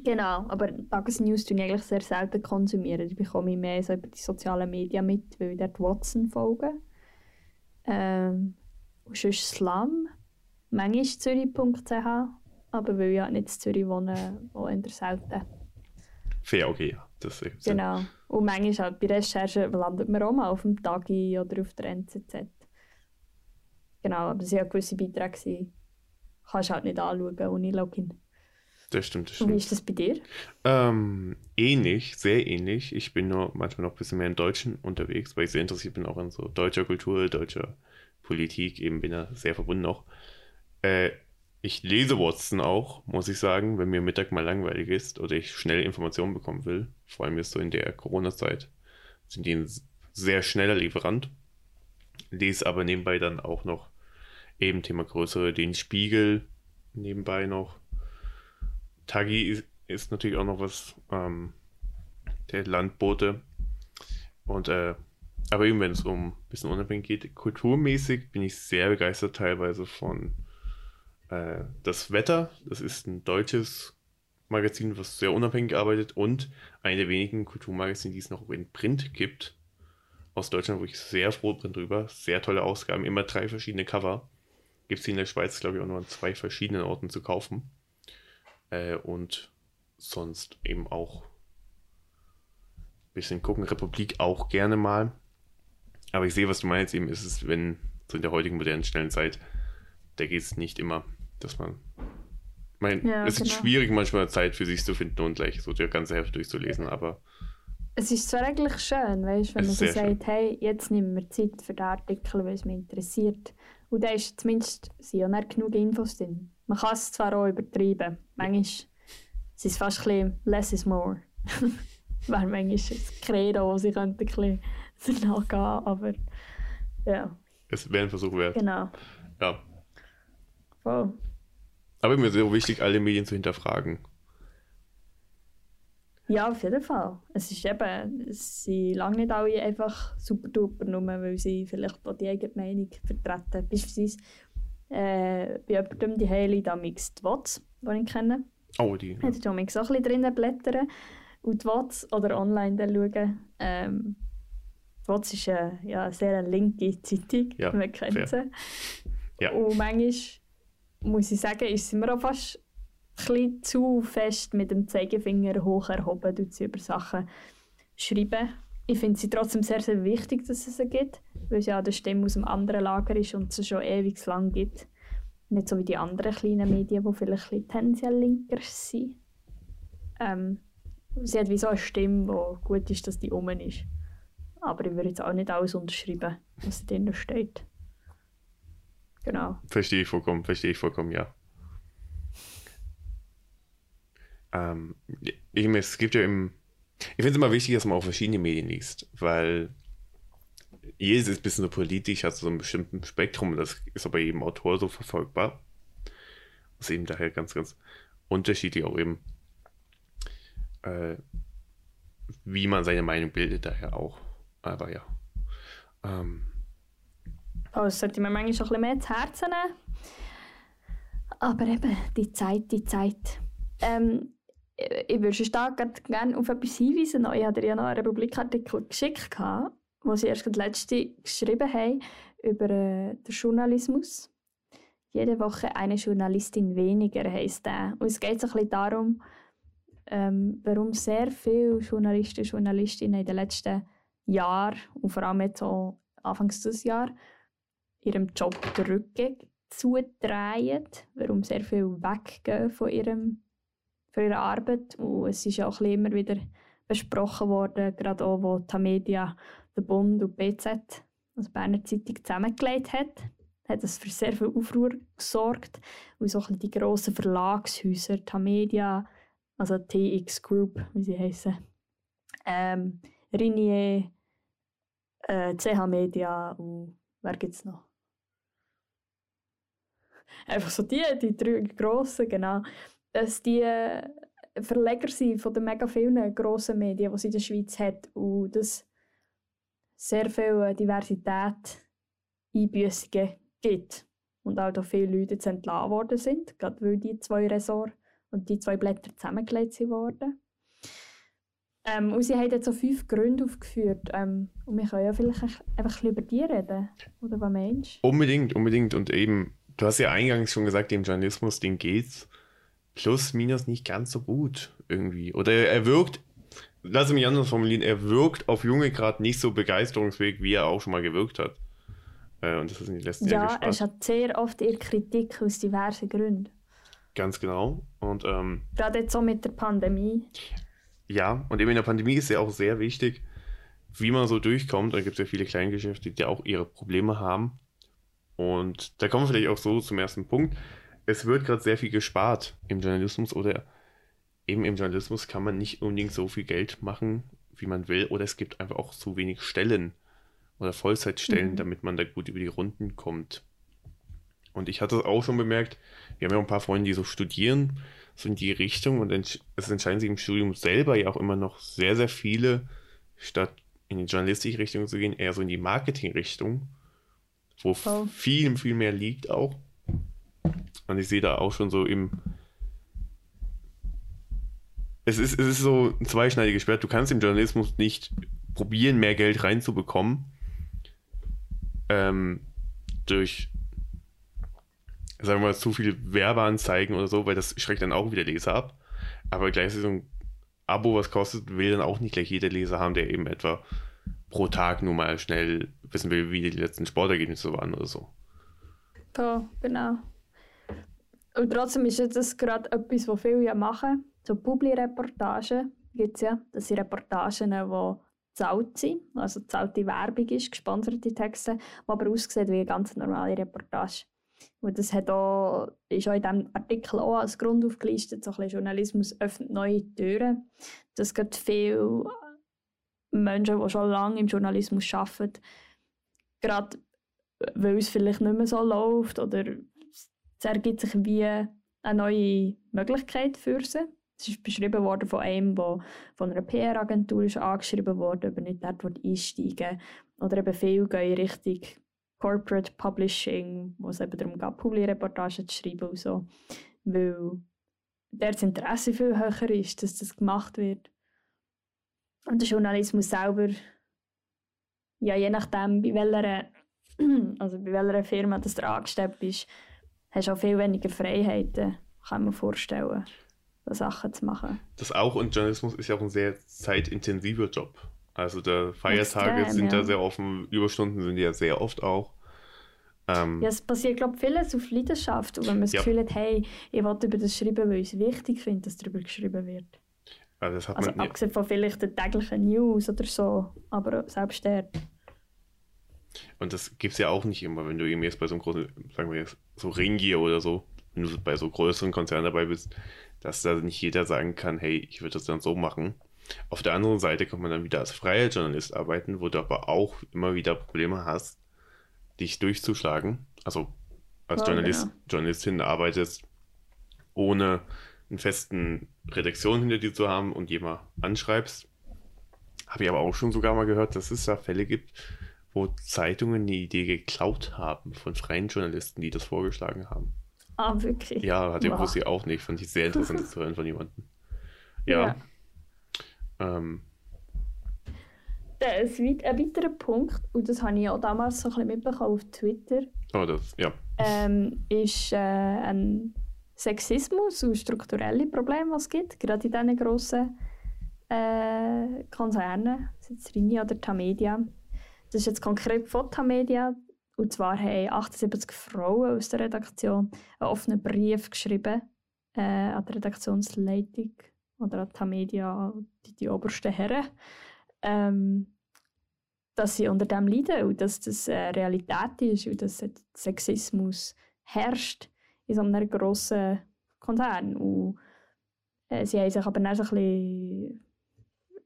Genau, aber Tagesnews tue ich eigentlich sehr selten konsumieren. Die bekomme ich mehr so über die sozialen Medien mit, weil ich dort Watson folge. Ähm, und sonst Slam. Manchmal zürich.ch, aber weil ich ja nicht in Zürich wohne, auch eher selten. Fair, okay, ja. Das sehr Genau. Und manchmal halt bei Recherchen landet man auch mal auf dem Tagi oder auf der NZZ. Genau, aber es sind ja gewisse Beiträge, gewesen. kannst du halt nicht anschauen ohne Login. Das stimmt, das Und wie stimmt. ist das bei dir? Ähm, ähnlich, sehr ähnlich. Ich bin nur manchmal noch ein bisschen mehr im Deutschen unterwegs, weil ich sehr interessiert bin auch an so deutscher Kultur, deutscher Politik, eben bin da sehr verbunden auch. Äh, ich lese Watson auch, muss ich sagen, wenn mir Mittag mal langweilig ist oder ich schnell Informationen bekommen will. Vor allem jetzt so in der Corona-Zeit sind die ein sehr schneller Lieferant. Lese aber nebenbei dann auch noch eben Thema größere, den Spiegel nebenbei noch. Tagi ist, ist natürlich auch noch was, ähm, der Landbote. Und, äh, aber eben, wenn es um ein bisschen unabhängig geht, kulturmäßig bin ich sehr begeistert teilweise von äh, Das Wetter. Das ist ein deutsches Magazin, was sehr unabhängig arbeitet und eine der wenigen Kulturmagazine, die es noch in Print gibt. Aus Deutschland, wo ich sehr froh bin drüber. Sehr tolle Ausgaben, immer drei verschiedene Cover. Gibt es in der Schweiz, glaube ich, auch nur an zwei verschiedenen Orten zu kaufen. Äh, und sonst eben auch ein bisschen gucken. Republik auch gerne mal. Aber ich sehe, was du meinst. Eben ist es, wenn so in der heutigen modernen, schnellen Zeit, da geht es nicht immer, dass man. Ich meine, Ja, es ist genau. schwierig, manchmal Zeit für sich zu finden und gleich so die ganze Hälfte durchzulesen, aber Es ist zwar eigentlich schön, weißt, wenn man ist so sehr schön. sagt, hey, jetzt nehmen wir Zeit für den Artikel, weil es mich interessiert. Und da ist zumindest sind ja nicht genug Infos drin. Man kann es zwar auch übertreiben. Manchmal ist es fast ein bisschen less is more. Wäre manchmal ein Credo, das ich könnte ein bisschen nachgehen, aber ja, es wäre ein Versuch wert. genau. Ja. Voll. Aber mir ist sehr wichtig, alle Medien zu hinterfragen. Ja, auf jeden Fall. Es ist eben, es sind lange nicht alle einfach super duper, nur weil sie vielleicht auch die eigene Meinung vertreten. Beispielsweise äh, bei jemandem die Heile damals die WOTS, die ich kenne. Oh, die. Hat ich damals auch ein bisschen drinnen blättern und die WOTS oder online dann schauen. Ähm, WOTS ist äh, ja, eine sehr linke Zeitung, Ja, man kennt fair. sie. Ja. Und manchmal, muss ich sagen, ist mir auch fast ein zu fest mit dem Zeigefinger hoch erhoben, sie über Sachen schreiben. Ich finde sie trotzdem sehr, sehr wichtig, dass es sie gibt, weil es ja eine Stimme aus einem anderen Lager ist und es schon ewig lang gibt. Nicht so wie die anderen kleinen Medien, die vielleicht ein tendenziell linker sind. Ähm, sie hat wie so eine Stimme, wo gut ist, dass die um ist. Aber ich würde jetzt auch nicht alles unterschreiben, was da drin steht. Genau. Verstehe ich vollkommen, verstehe ich vollkommen, ja. Ähm, ich, es gibt ja im. Ich finde es immer wichtig, dass man auch verschiedene Medien liest, weil jedes ist ein bisschen so politisch, hat so ein bestimmtes Spektrum das ist aber jedem Autor so verfolgbar. Ist eben daher ganz, ganz unterschiedlich auch eben, äh, wie man seine Meinung bildet, daher auch. Aber ja. Ähm, Das sollte man manchmal schon ein bisschen mehr zu Herzen nehmen. Aber eben, die Zeit, die Zeit. Ähm, ich würde schon gerne auf etwas hinweisen. Ich hatte ja noch einen Republikartikel geschickt, wo sie erst letzte geschrieben haben über äh, den Journalismus. Jede Woche eine Journalistin weniger heisst der. Und es geht so ein bisschen darum, ähm, warum sehr viele Journalisten und Journalistinnen in den letzten Jahren und vor allem jetzt auch Anfangs dieses Jahr ihrem Job den zudrehen, warum sehr viel weggehen von, ihrem, von ihrer Arbeit. Und es ist ja auch immer wieder besprochen worden, gerade auch, wo Tamedia, der Bund und die BZ, also die Berner Zeitung, zusammengelegt hat, hat es für sehr viel Aufruhr gesorgt. Und so die grossen Verlagshäuser, Tamedia, also TX Group, wie sie heißen, ähm, Rinier, äh, CH Media und wer gibt es noch? Einfach so die, die drei grossen, genau. Dass die äh, Verleger sind von den mega vielen grossen Medien, die es in der Schweiz hat. Und dass sehr viel äh, Diversität, Einbüßungen gibt. Und auch da viele Leute jetzt entlassen worden sind, gerade weil die zwei Ressorts und die zwei Blätter zusammengelegt sind worden. Ähm, und sie haben jetzt so fünf Gründe aufgeführt. Ähm, und wir können ja vielleicht einfach ein bisschen über die reden. Oder was meinst du? Unbedingt, unbedingt. Und eben, du hast ja eingangs schon gesagt, dem Journalismus, den geht's plus, minus nicht ganz so gut irgendwie. Oder er wirkt, lass mich anders formulieren, er wirkt auf Junge gerade nicht so begeisterungsfähig, wie er auch schon mal gewirkt hat. Äh, und das ist in den letzten Ja, es hat sehr oft ihre Kritik aus diversen Gründen. Ganz genau. Und ähm, Gerade jetzt so mit der Pandemie. ja, und eben in der Pandemie ist ja auch sehr wichtig, wie man so durchkommt. Da gibt es ja viele Kleingeschäfte, die auch ihre Probleme haben. Und da kommen wir vielleicht auch so zum ersten Punkt. Es wird gerade sehr viel gespart im Journalismus oder eben im Journalismus kann man nicht unbedingt so viel Geld machen, wie man will, oder es gibt einfach auch zu wenig Stellen oder Vollzeitstellen, Mhm. damit man da gut über die Runden kommt. Und ich hatte es auch schon bemerkt, wir haben ja auch ein paar Freunde, die so studieren, so in die Richtung und es entscheiden sich im Studium selber ja auch immer noch sehr, sehr viele, statt in die journalistische Richtung zu gehen, eher so in die Marketing-Richtung, wo Oh. viel, viel mehr liegt auch. Und ich sehe da auch schon so im. Es ist, es ist so ein zweischneidiges Schwert. Du kannst im Journalismus nicht probieren, mehr Geld reinzubekommen. Ähm, durch, sagen wir mal, zu viel Werbeanzeigen oder so, weil das schreckt dann auch wieder Leser ab. Aber gleichzeitig so ein Abo, was kostet, will dann auch nicht gleich jeder Leser haben, der eben etwa pro Tag nur mal schnell wissen will, wie die letzten Sportergebnisse waren oder so. Ja, genau. Und trotzdem ist das gerade etwas, was viele ja machen. So Publi-Reportagen gibt es ja. Das sind Reportagen, die gezahlt sind, also gezahlte Werbung ist, gesponserte Texte, die aber aussehen wie eine ganz normale Reportage. Und das hat auch, ist auch in diesem Artikel auch als Grund aufgelistet, so ein bisschen Journalismus öffnet neue Türen. Das gibt viele Menschen, die schon lange im Journalismus arbeiten, gerade weil es vielleicht nicht mehr so läuft oder es ergibt sich wie eine neue Möglichkeit für sie. Es ist beschrieben worden von einem, der von einer PR-Agentur angeschrieben wurde, aber nicht dort einsteigen Oder eben viele gehen in Richtung Corporate Publishing, wo es eben darum geht, Publi-Reportagen zu schreiben und so. Weil das Interesse viel höher ist, dass das gemacht wird. Und der Journalismus selber, ja, je nachdem, bei welcher, also bei welcher Firma das du angestellt bist, hast du auch viel weniger Freiheiten, kann man vorstellen, so Sachen zu machen. Das auch und Journalismus ist ja auch ein sehr zeitintensiver Job. Also der Feiertage Extrem, sind ja. da sehr offen, Überstunden sind ja sehr oft auch. Ähm, Ja, es passiert, glaube ich, vieles auf Leidenschaft. Und wenn man das Ja. Gefühl hat, hey, ich will über das schreiben, weil ich es wichtig finde, dass darüber geschrieben wird. Also Also abgesehen von vielleicht den täglichen News oder so, aber selbst der. und das gibt es ja auch nicht immer, wenn du irgendwie jetzt bei so einem großen, sagen wir jetzt, so Ringier oder so, wenn du bei so größeren Konzernen dabei bist, dass da nicht jeder sagen kann, hey, ich würde das dann so machen. Auf der anderen Seite kann man dann wieder als freier Journalist arbeiten, wo du aber auch immer wieder Probleme hast, dich durchzuschlagen. Also als Ja, Journalist, genau. Journalistin arbeitest, ohne einen festen Redaktion hinter dir zu haben und jemand anschreibst. Habe ich aber auch schon sogar mal gehört, dass es da Fälle gibt, wo Zeitungen die Idee geklaut haben von freien Journalisten, die das vorgeschlagen haben. Ah, wirklich? Ja, hat der Wow. wusste ich auch nicht. Fand ich sehr interessant das zu hören von jemandem. Ja. Ähm, Ein, weit- ein weiterer Punkt, und das habe ich auch damals so ein bisschen mitbekommen auf Twitter, aber das, ja. ähm, ist äh, ein Sexismus und strukturelle Probleme, was es gibt, gerade in diesen grossen äh, Konzernen, es Rini oder Tamedia. Das ist jetzt konkret von Tamedia, und zwar haben 78 Frauen aus der Redaktion einen offenen Brief geschrieben äh, an die Redaktionsleitung oder an Tamedia, die, die obersten Herren, ähm, dass sie unter dem leiden und dass das äh, Realität ist und dass Sexismus herrscht in so einem grossen Konzern. Und äh, sie haben sich aber dann so ein bisschen,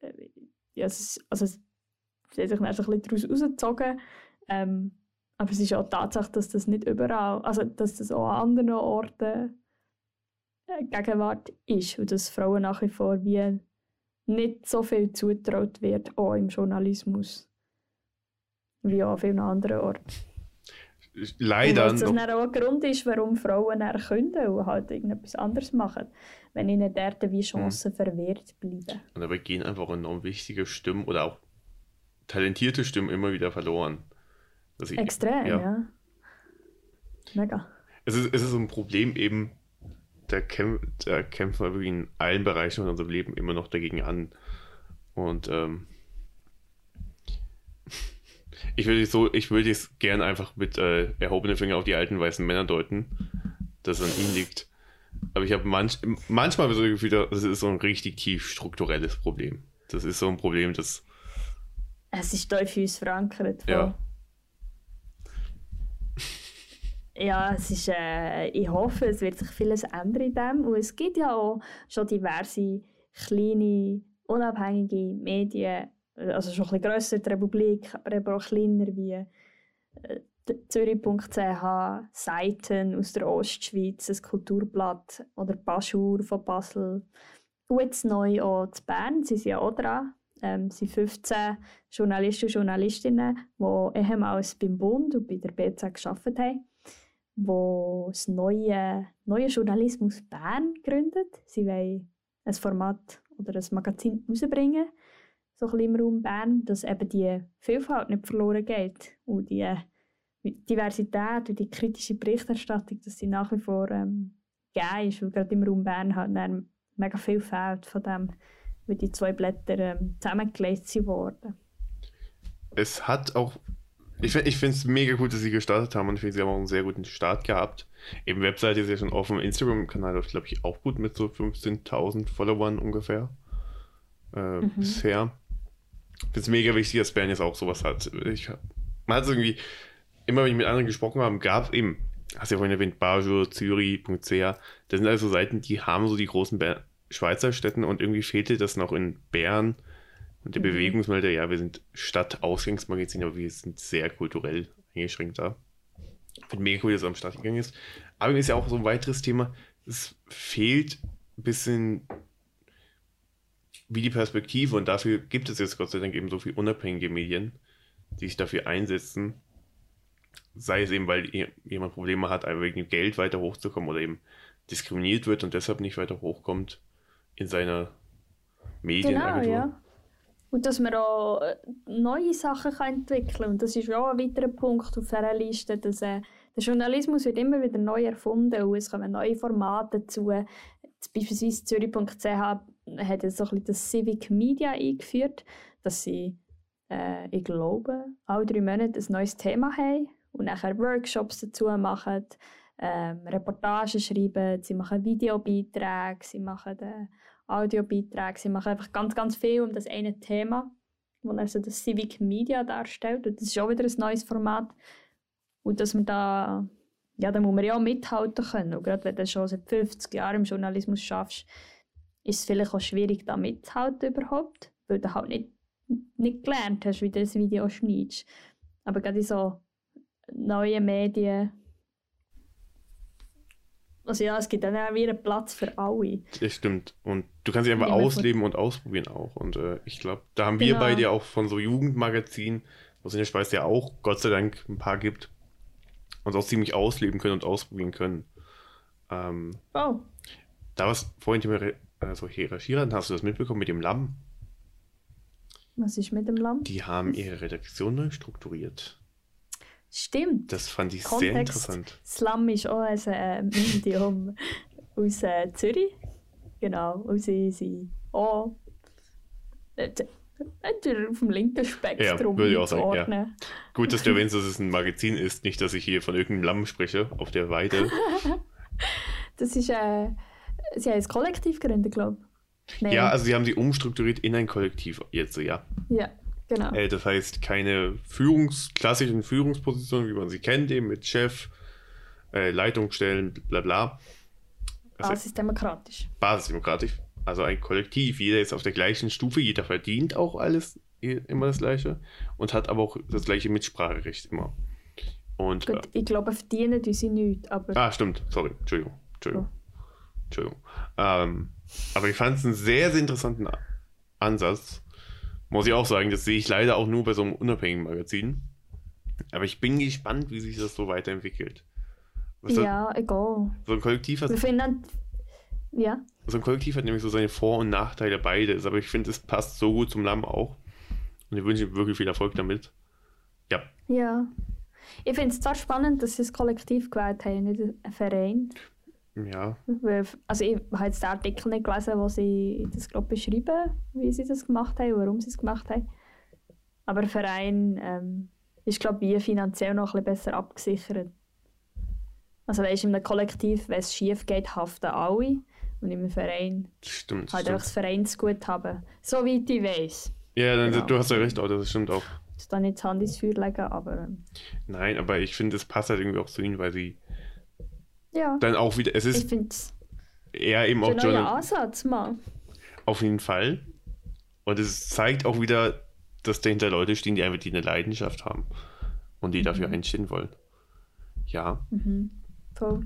äh, also, sie haben sich dann so ein bisschen daraus rausgezogen. Ähm, aber es ist auch Tatsache, dass das nicht überall, also dass das auch an anderen Orten äh, Gegenwart ist und dass Frauen nach wie vor wie nicht so viel zutraut wird, auch im Journalismus, wie auch an vielen anderen Orten. Leider Und was das dann auch ein Grund ist, warum Frauen dann künden und halt irgendetwas anderes machen, wenn ihnen dort wie Chancen verwehrt bleiben. und dabei gehen einfach enorm wichtige Stimmen oder auch talentierte Stimmen immer wieder verloren. Dass ich, Extrem, ja. ja. Mega. Es ist, es ist ein Problem eben, da, kämpf, da kämpfen wir wirklich in allen Bereichen von unserem Leben immer noch dagegen an. Und ähm, ich würde so, ich würde es gern einfach mit äh, erhobenen Finger auf die alten weißen Männer deuten, dass es an ihnen liegt. Aber ich habe manch, manchmal so das Gefühl, das ist so ein richtig tief strukturelles Problem. Das ist so ein Problem, das. Es ist tief in uns verankert. Ja. Ja, es ist, äh, ich hoffe, es wird sich vieles ändern in dem. Und es gibt ja auch schon diverse kleine, unabhängige Medien, also schon ein bisschen grösser, die Republik, aber eben auch kleiner wie äh, Zürich.ch, Seiten aus der Ostschweiz, ein Kulturblatt oder Baschur von Basel. Und jetzt neu auch zu Bern, sie sind ja auch dran. Ähm, sind 15 Journalisten und Journalistinnen, die ehemals beim Bund und bei der BZ gearbeitet haben, die das neue, neue Journalismus Bern gründet. Sie wollen ein Format oder ein Magazin herausbringen, so ein bisschen im Raum Bern, dass eben die Vielfalt nicht verloren geht und die Diversität und die kritische Berichterstattung, dass sie nach wie vor ähm, gegeben ist, weil gerade im Raum Bern halt dann mega viel fehlt von dem, wie die zwei Blätter ähm, zusammengelegt wurden. Es hat auch, ich, ich finde es mega gut, dass sie gestartet haben und ich finde, sie haben auch einen sehr guten Start gehabt. Eben Webseite ist ja schon offen, Instagram-Kanal läuft, glaube ich, auch gut mit so 15.000 Followern ungefähr äh, mhm. bisher. Ich finde es mega wichtig, dass Bern jetzt auch sowas hat. Ich, man hat es irgendwie, immer wenn ich mit anderen gesprochen habe, gab es eben, hast du ja vorhin erwähnt, Bajo, Zürich.ch, das sind also Seiten, die haben so die großen Ber Schweizer Städten und irgendwie fehlte das noch in Bern. Und der mhm. Bewegungsmelder, ja, wir sind Stadt-Ausgangsmagazin, aber wir sind sehr kulturell eingeschränkt da. Ich finde mega cool, dass es am Start gegangen ist. Aber mir ist ja auch so ein weiteres Thema, es fehlt ein bisschen wie die Perspektive und dafür gibt es jetzt Gott sei Dank eben so viele unabhängige Medien, die sich dafür einsetzen, sei es eben, weil jemand Probleme hat, einfach wegen Geld weiter hochzukommen oder eben diskriminiert wird und deshalb nicht weiter hochkommt in seiner Medienagentur. Genau, ja. Und dass man auch äh, neue Sachen kann entwickeln kann. Und das ist auch ein weiterer Punkt auf dieser Liste, dass äh, der Journalismus wird immer wieder neu erfunden und es kommen neue Formate dazu. Beispielsweise Zürich.ch hat jetzt so ein bisschen das Civic Media eingeführt, dass sie, äh, ich glaube, alle drei Monate ein neues Thema haben und nachher Workshops dazu machen, ähm, Reportagen schreiben, sie machen Videobeiträge, sie machen äh, Audiobeiträge, sie machen einfach ganz, ganz viel um das eine Thema, das also das Civic Media darstellt und das ist auch wieder ein neues Format und dass man da ja, da muss man ja auch mithalten können. Und gerade wenn du schon seit 50 Jahren im Journalismus schaffst, ist es vielleicht auch schwierig, da mitzuhalten überhaupt, weil du halt nicht, nicht gelernt hast, wie du das Video schneidest. Aber gerade in so neuen Medien also ja, es gibt dann auch wieder Platz für alle. Das stimmt. Und du kannst sie einfach ausleben und ausprobieren auch. Und äh, ich glaube, da haben wir genau. beide auch von so Jugendmagazinen, was in der Schweiz ja auch Gott sei Dank ein paar gibt, uns auch ziemlich ausleben können und ausprobieren können. Ähm, oh. Da was vorhin Thema also Hiraschira, hast du das mitbekommen mit dem Lamm? Was ist mit dem Lamm? Die haben ihre Redaktion neu strukturiert. Stimmt. Das fand ich Kontext, sehr interessant. Slum ist auch ein äh, Medium aus äh, Zürich. Genau. Und sie sind auch äh, entweder auf dem linken Spektrum ja, würde ich auch sagen, ja. Gut, dass du erwähnst, dass es ein Magazin ist, nicht, dass ich hier von irgendeinem Lamm spreche auf der Weide. das ist, äh, sie haben ein Kollektiv gegründet, glaube ich. Ja, also sie haben sie umstrukturiert in ein Kollektiv jetzt, ja. Ja, Genau. Äh, das heißt, keine Führungs klassischen Führungspositionen, wie man sie kennt, eben mit Chef, äh, Leitungsstellen, bla bla. Also, Basisdemokratisch. Basisdemokratisch. Also ein Kollektiv, jeder ist auf der gleichen Stufe, jeder verdient auch alles immer das gleiche und hat aber auch das gleiche Mitspracherecht immer. Und, Gut, äh, ich glaube, verdienen die sie nicht, aber... Ah, stimmt, sorry, Entschuldigung. Entschuldigung. Oh. Entschuldigung. Ähm, aber ich fand es einen sehr, sehr interessanten Ansatz, muss ich auch sagen, das sehe ich leider auch nur bei so einem unabhängigen Magazin. Aber ich bin gespannt, wie sich das so weiterentwickelt. Was ja, hat, egal. So ein Kollektiv hat. Wir finden, ja. So ein Kollektiv hat nämlich so seine Vor- und Nachteile beides, aber ich finde, es passt so gut zum Lamm auch. Und ich wünsche ihm wirklich viel Erfolg damit. Ja. Ja. Ich finde es zwar spannend, dass sie das Kollektiv gewählt haben, nicht ein Verein. Ja. Also ich habe jetzt den Artikel nicht gelesen, wo sie das glaube beschreiben, wie sie das gemacht haben, warum sie es gemacht haben. Aber der Verein ähm, ist glaube ich finanziell noch ein bisschen besser abgesichert. Also weißt, in einem Kollektiv, wenn es schief geht, haften alle. Und im Verein Stimmt. halt stimmt. einfach das Vereinsgut haben. Soweit ich weiß. Ja, dann, Genau. du hast ja recht, auch, das stimmt auch. Ich da nicht Hand ins Feuer legen, aber ähm, Nein, aber ich finde, es passt halt irgendwie auch zu ihnen, weil sie ja. dann auch wieder, es Ich ist finde es eher eben auch Journal Ansatz mal. auf jeden Fall. Und es zeigt auch wieder, dass dahinter Leute stehen, die einfach die eine Leidenschaft haben und die dafür Mhm. einstehen wollen. Ja, Mhm. Voll.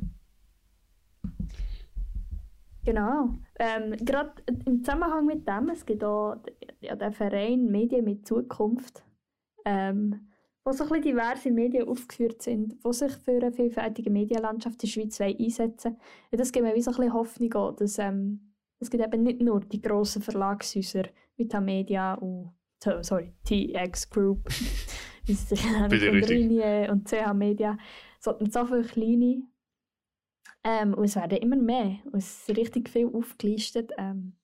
Genau. Ähm, Gerade im Zusammenhang mit dem, es gibt auch ja, den Verein Medien mit Zukunft, ähm, wo so ein diverse Medien aufgeführt sind, die sich für eine vielfältige Medienlandschaft in der Schweiz einsetzen wollen. Das gibt mir wie so ein bisschen Hoffnung auch, dass ähm, es gibt eben nicht nur die grossen Verlagshäuser wie Tamedia und so- sorry, TX Group, wie sie sich nennen, und CH Media, sondern so viele kleine. Ähm, und es werden immer mehr. Und es ist richtig viel aufgelistet. Ähm,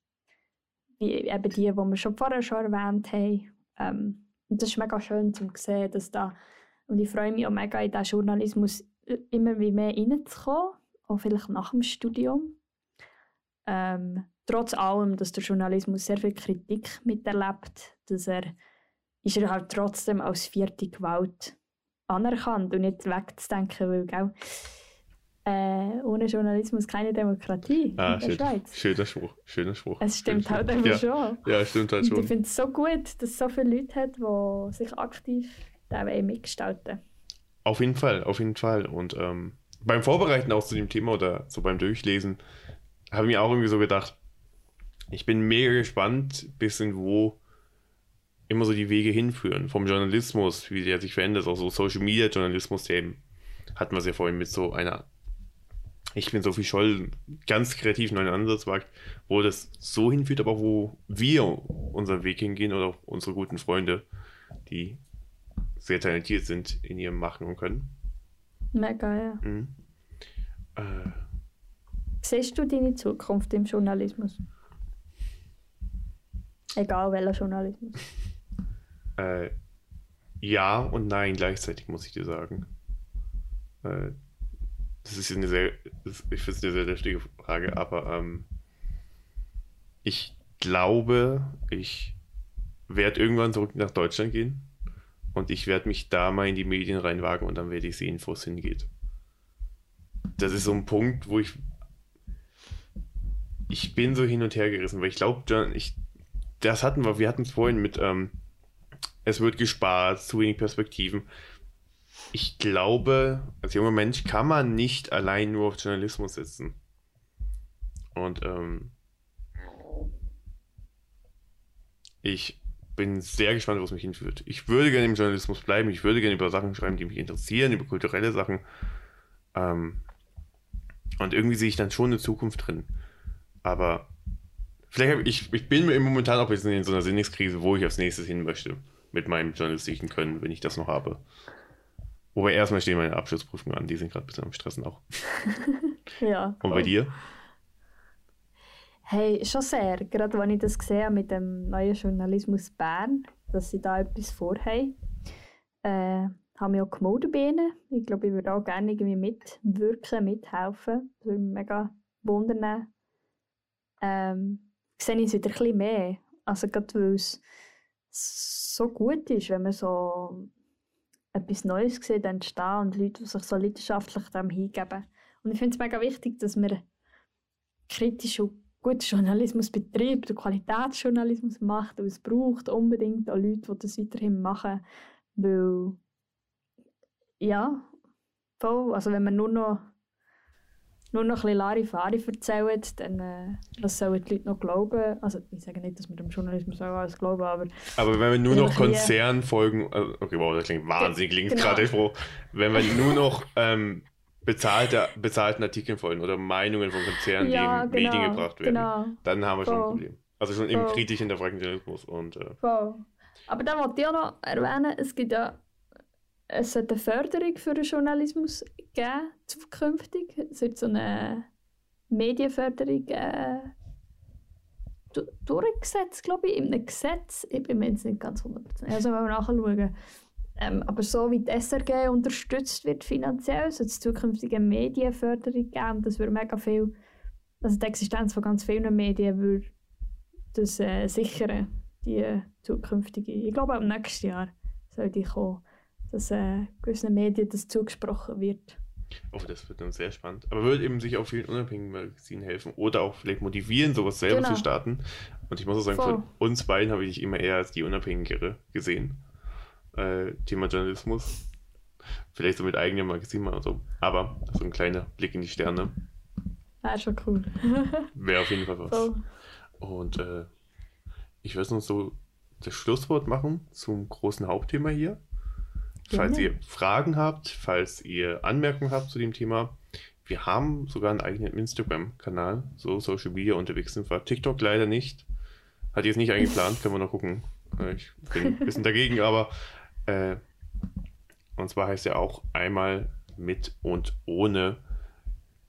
wie eben die, die wir schon vorher schon erwähnt haben. Ähm, und das ist mega schön zu sehen, dass da. Und ich freue mich auch mega, in diesen Journalismus immer wie mehr reinzukommen. Auch vielleicht nach dem Studium. Ähm, trotz allem, dass der Journalismus sehr viel Kritik miterlebt, dass er, ist er halt trotzdem als vierte Gewalt anerkannt und nicht wegzudenken, weil gell, äh, ohne Journalismus keine Demokratie ah, in der schön, Schweiz. schöner Spruch, schöner Spruch. Es stimmt Schöner halt Spruch. einfach ja. schon. Ja, stimmt halt Und ich schon. finde es so gut, dass es so viele Leute hat, die sich aktiv da wollen mitgestalten Auf jeden Fall, auf jeden Fall. Und ähm, beim Vorbereiten auch zu dem Thema oder so beim Durchlesen, habe ich mir auch irgendwie so gedacht, ich bin mega gespannt, bisschen wo immer so die Wege hinführen. Vom Journalismus, wie der sich verändert, auch so Social Media Journalismus, Themen hatten wir es ja vorhin mit so einer, ich bin Sophie Scholl, ganz kreativ neuen Ansatz wagt, wo das so hinführt, aber wo wir unseren Weg hingehen oder auch unsere guten Freunde, die sehr talentiert sind in ihrem Machen und Können. Mega, ja. Mhm. Äh, Siehst du deine Zukunft im Journalismus? Egal welcher Journalismus. äh, ja und nein gleichzeitig, muss ich dir sagen. Äh, das ist eine sehr, ich finde es eine sehr lustige Frage, aber ähm, ich glaube, ich werde irgendwann zurück nach Deutschland gehen und ich werde mich da mal in die Medien reinwagen und dann werde ich sehen, wo es hingeht. Das ist so ein Punkt, wo ich ich bin so hin und her gerissen, weil ich glaube, ich, das hatten wir, wir hatten es vorhin mit, ähm, es wird gespart, zu wenig Perspektiven. Ich glaube, als junger Mensch kann man nicht allein nur auf Journalismus sitzen. Und ähm, ich bin sehr gespannt, wo es mich hinführt. Ich würde gerne im Journalismus bleiben, ich würde gerne über Sachen schreiben, die mich interessieren, über kulturelle Sachen. Ähm, und irgendwie sehe ich dann schon eine Zukunft drin. Aber vielleicht ich, ich bin mir momentan auch ein bisschen in so einer Sinningskrise, wo ich als nächstes hin möchte. Mit meinem journalistischen Können, wenn ich das noch habe. Wobei erstmal stehen meine Abschlussprüfungen an, die sind gerade ein bisschen am Stressen auch. Ja. Und bei dir? Hey, schon sehr. Gerade als ich das gesehen habe mit dem neuen Journalismus Bern, dass sie da etwas vorhaben, äh, haben wir auch gemeldet bei ihnen. Ich glaube, ich würde auch gerne irgendwie mitwirken, mithelfen. Das würde mich mega wundern. Ähm, sehe ich es wieder ein bisschen mehr. Also gerade weil es so gut ist, wenn man so etwas Neues sieht entstehen und Leute, die sich so leidenschaftlich dem hingeben. Und ich finde es mega wichtig, dass wir kritisch und guten Journalismus betreibt, und Qualitätsjournalismus macht und es braucht unbedingt auch Leute, die das weiterhin machen, weil ja, voll, also wenn man nur noch nur noch ein bisschen Larifari erzählt, dann äh, was sollen die Leute noch glauben? Also ich sage nicht, dass wir dem Journalismus auch alles glauben, aber Aber wenn wir nur noch hier- Konzernfolgen, also, okay, wow, das klingt wahnsinnig links genau. gerade froh. Wenn wir nur noch ähm, bezahlte, bezahlten Artikeln folgen oder Meinungen von Konzernen, ja, die in Medien genau, gebracht werden, genau, dann haben wir schon ein Voll. Problem. Also schon im Voll. kritisch hinterfragten Journalismus und äh. Aber dann wollte ich auch noch erwähnen, es gibt ja es sollte eine Förderung für den Journalismus geben, zukünftig. Es wird so eine Medienförderung äh, du- durchgesetzt, glaube ich, in einem Gesetz. Ich bin mir jetzt nicht ganz 100%. Also, wenn wir nachschauen. Ähm, aber so wie die SRG unterstützt wird finanziell, soll es zukünftige Medienförderung geben. Das würde mega viel, also die Existenz von ganz vielen Medien würde das äh, sichern, die zukünftige. Ich glaube, auch nächstes Jahr soll die kommen, dass äh, gewissen Medien das zugesprochen wird. Oh, das wird dann sehr spannend. Aber würde eben sich auch vielen unabhängigen Magazinen helfen oder auch vielleicht motivieren, sowas selber genau. zu starten. Und ich muss auch sagen, Voll. von uns beiden habe ich immer eher als die Unabhängigere gesehen. Äh, Thema Journalismus. Vielleicht so mit eigenem Magazin mal so. Aber so ein kleiner Blick in die Sterne. Wäre schon cool. Wäre auf jeden Fall was. Voll. Und äh, ich würde noch so das Schlusswort machen zum großen Hauptthema hier. Falls ihr Fragen habt, falls ihr Anmerkungen habt zu dem Thema, wir haben sogar einen eigenen Instagram-Kanal, so Social Media unterwegs sind wir. TikTok leider nicht. Hat jetzt nicht eingeplant, können wir noch gucken. Äh, ich bin ein bisschen dagegen, aber äh, und zwar heißt er auch einmal mit und ohne.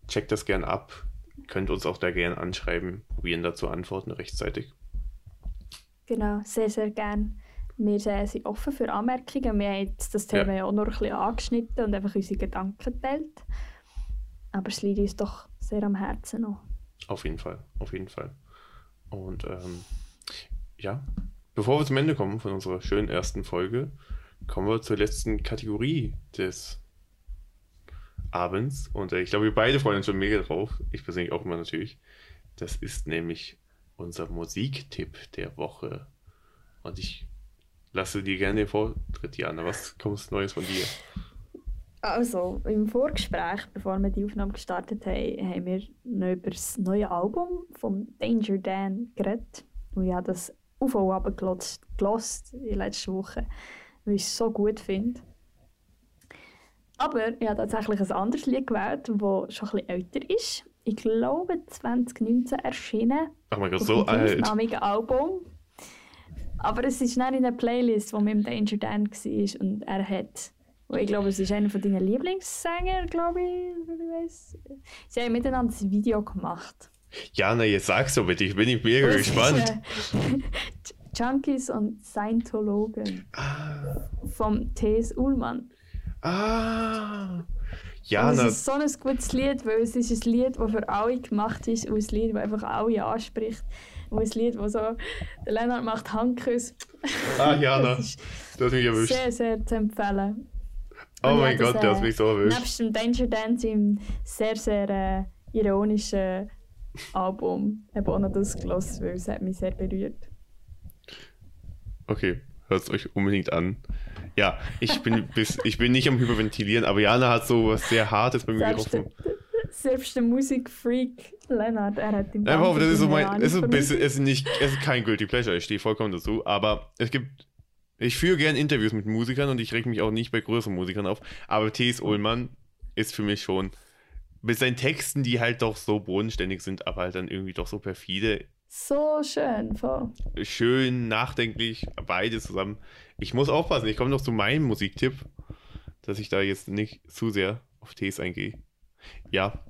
Checkt das gern ab. Könnt uns auch da gern anschreiben, probieren dazu antworten rechtzeitig. Genau, sehr, sehr gern. Wir sind offen für Anmerkungen. Wir haben das Thema ja. auch noch ein bisschen angeschnitten und einfach unsere Gedanken geteilt. Aber es liegt uns doch sehr am Herzen noch. Auf jeden Fall, auf jeden Fall. Und ähm, ja, bevor wir zum Ende kommen von unserer schönen ersten Folge, kommen wir zur letzten Kategorie des Abends. Und äh, ich glaube, wir beide freuen uns schon mega drauf. Ich persönlich auch immer natürlich. Das ist nämlich unser Musiktipp der Woche. Und ich lasse dir gerne den Vortritt, Jana. Was kommt Neues von dir? Also, im Vorgespräch, bevor wir die Aufnahme gestartet haben, haben wir noch über das neue Album von Danger Dan geredet. Und ich habe das auf und ab gelost in letzter Woche, weil ich es so gut finde. Aber ich habe tatsächlich ein anderes Lied gewählt, das schon ein bisschen älter ist. Ich glaube 2019 erschienen. Ach mein Gott, so alt. Das Album. Aber es ist nicht in der Playlist, die mit dem Danger Dan war und er hat ich glaube, es ist einer von deinen Lieblingssänger, glaube ich, ich. Sie haben miteinander ein Video gemacht. Ja, na, jetzt sag's so bitte, ich bin mega das gespannt. Ist, äh, Junkies und Scientologen. Ah. Vom T.S. Ullmann. Ah. Ja, und es ist so ein gutes Lied, weil es ist ein Lied, das für alle gemacht ist und ein Lied, das einfach alle anspricht. Und ein Lied, das so, der Lennart macht Handküsse. Ah, Jana, das, das mich erwischt. Sehr, sehr zu empfehlen. Oh und mein Gott, das, äh, du hast mich so erwischt. Nebst dem Danger Dance im sehr, sehr äh, ironischen Album habe auch noch das gelassen, weil es hat mich sehr berührt. Okay, hört es euch unbedingt an. Ja, ich bin, bis, ich bin nicht am Hyperventilieren, aber Jana hat so was sehr Hartes bei mir getroffen. Selbst der Musikfreak Lennart, er hat ja, hoffe, das ist so mein, es ist ein bisschen, es ist nicht, es ist kein Guilty Pleasure, ich stehe vollkommen dazu, aber es gibt, ich führe gerne Interviews mit Musikern und ich reg mich auch nicht bei größeren Musikern auf, aber T.S. Ullmann ist für mich schon, mit seinen Texten, die halt doch so bodenständig sind, aber halt dann irgendwie doch so perfide. So schön, voll. Schön, nachdenklich, beide zusammen. Ich muss aufpassen, ich komme noch zu meinem Musiktipp, dass ich da jetzt nicht zu sehr auf Tees eingehe. Ja,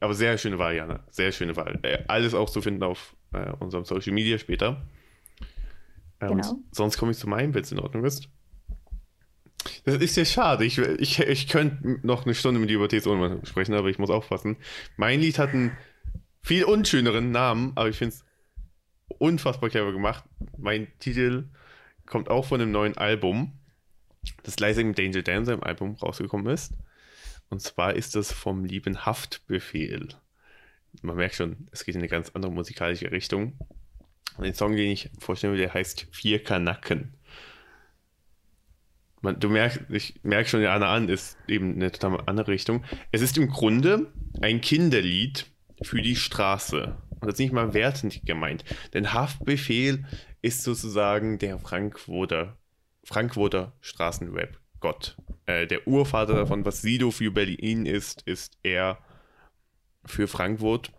aber sehr schöne Wahl, Jana. Sehr schöne Wahl. Äh, alles auch zu finden auf äh, unserem Social Media später. Äh, genau. sonst komme ich zu meinem, wenn es in Ordnung ist. Das ist ja schade. Ich, ich, ich könnte noch eine Stunde mit über TSO sprechen, aber ich muss aufpassen. Mein Lied hat einen viel unschöneren Namen, aber ich finde es unfassbar clever gemacht. Mein Titel kommt auch von einem neuen Album, das leise im Danger Dan seinem Album rausgekommen ist. Und zwar ist das vom lieben Haftbefehl. Man merkt schon, es geht in eine ganz andere musikalische Richtung. Und den Song, den ich vorstellen will, der heißt Vier Kanacken. Man, du merkst, ich merke schon, Anna an, ist eben eine total andere Richtung. Es ist im Grunde ein Kinderlied für die Straße. Und das ist nicht mal wertend gemeint. Denn Haftbefehl ist sozusagen der Frankfurter, Frankfurter Straßenrap-Gott. Äh, der Urvater davon, was Sido für Berlin ist, ist er für Frankfurt.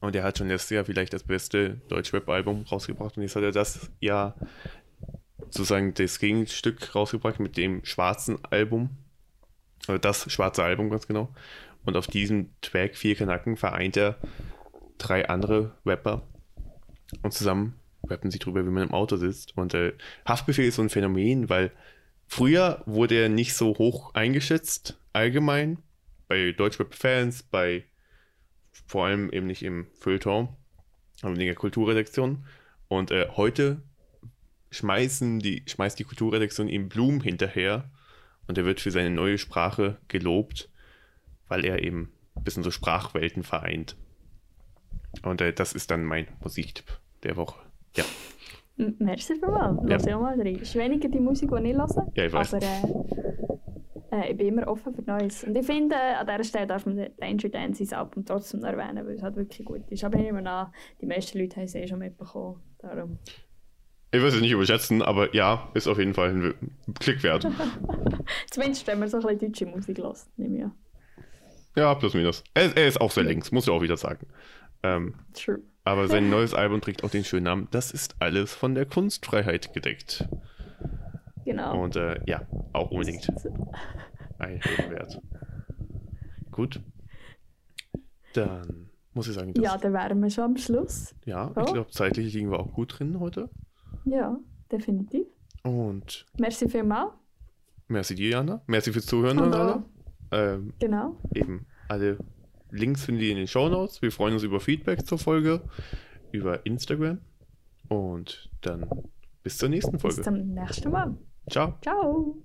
Und er hat schon letztes Jahr vielleicht das beste Deutsch-Rap-Album rausgebracht. Und jetzt hat er das Jahr sozusagen das Gegenstück rausgebracht mit dem schwarzen Album. Also das schwarze Album ganz genau. Und auf diesem Track Vier Kanacken vereint er drei andere Rapper. Und zusammen rappen sie drüber, wie man im Auto sitzt. Und äh, Haftbefehl ist so ein Phänomen, weil früher wurde er nicht so hoch eingeschätzt, allgemein, bei Deutschrap-Fans, bei vor allem eben nicht im Feuilleton, aber in der Kulturredaktion. Und äh, heute schmeißen die, schmeißt die Kulturredaktion ihm Blumen hinterher und er wird für seine neue Sprache gelobt, weil er eben ein bisschen so Sprachwelten vereint. Und äh, das ist dann mein Musiktipp der Woche. Ja. Merci vielmals. Ja. Lass ich auch mal rein. Ist weniger die Musik, die ich höre. Ja, ich weiß. Aber äh, äh, ich bin immer offen für Neues. Und ich finde, äh, an dieser Stelle darf man Danger Dances Album trotzdem noch erwähnen, weil es halt wirklich gut ist. Aber ich nehme an, die meisten Leute haben es eh schon mitbekommen. Darum. Ich würde es nicht überschätzen, aber ja, ist auf jeden Fall ein Klick wert. Zumindest, wenn man so ein bisschen deutsche Musik lässt, nehme ich an. Ja, plus minus. Er, er ist auch sehr links, muss ich auch wieder sagen. Ähm, True. Aber sein neues Album trägt auch den schönen Namen Das ist alles von der Kunstfreiheit gedeckt. Genau. Und äh, ja, auch unbedingt ein wert. Gut. Dann muss ich sagen, dass, ja, dann wären wir schon am Schluss. ja, Oh. ich glaube, zeitlich liegen wir auch gut drin heute. Ja, definitiv. Und Merci vielmals. merci dir, Jana. Merci fürs Zuhören Und an alle. auch- Ähm, Genau. eben alle Links findet ihr in den Show Notes. Wir freuen uns über Feedback zur Folge, über Instagram. Und dann bis zur nächsten Folge. Bis zum nächsten Mal. Ciao. Ciao.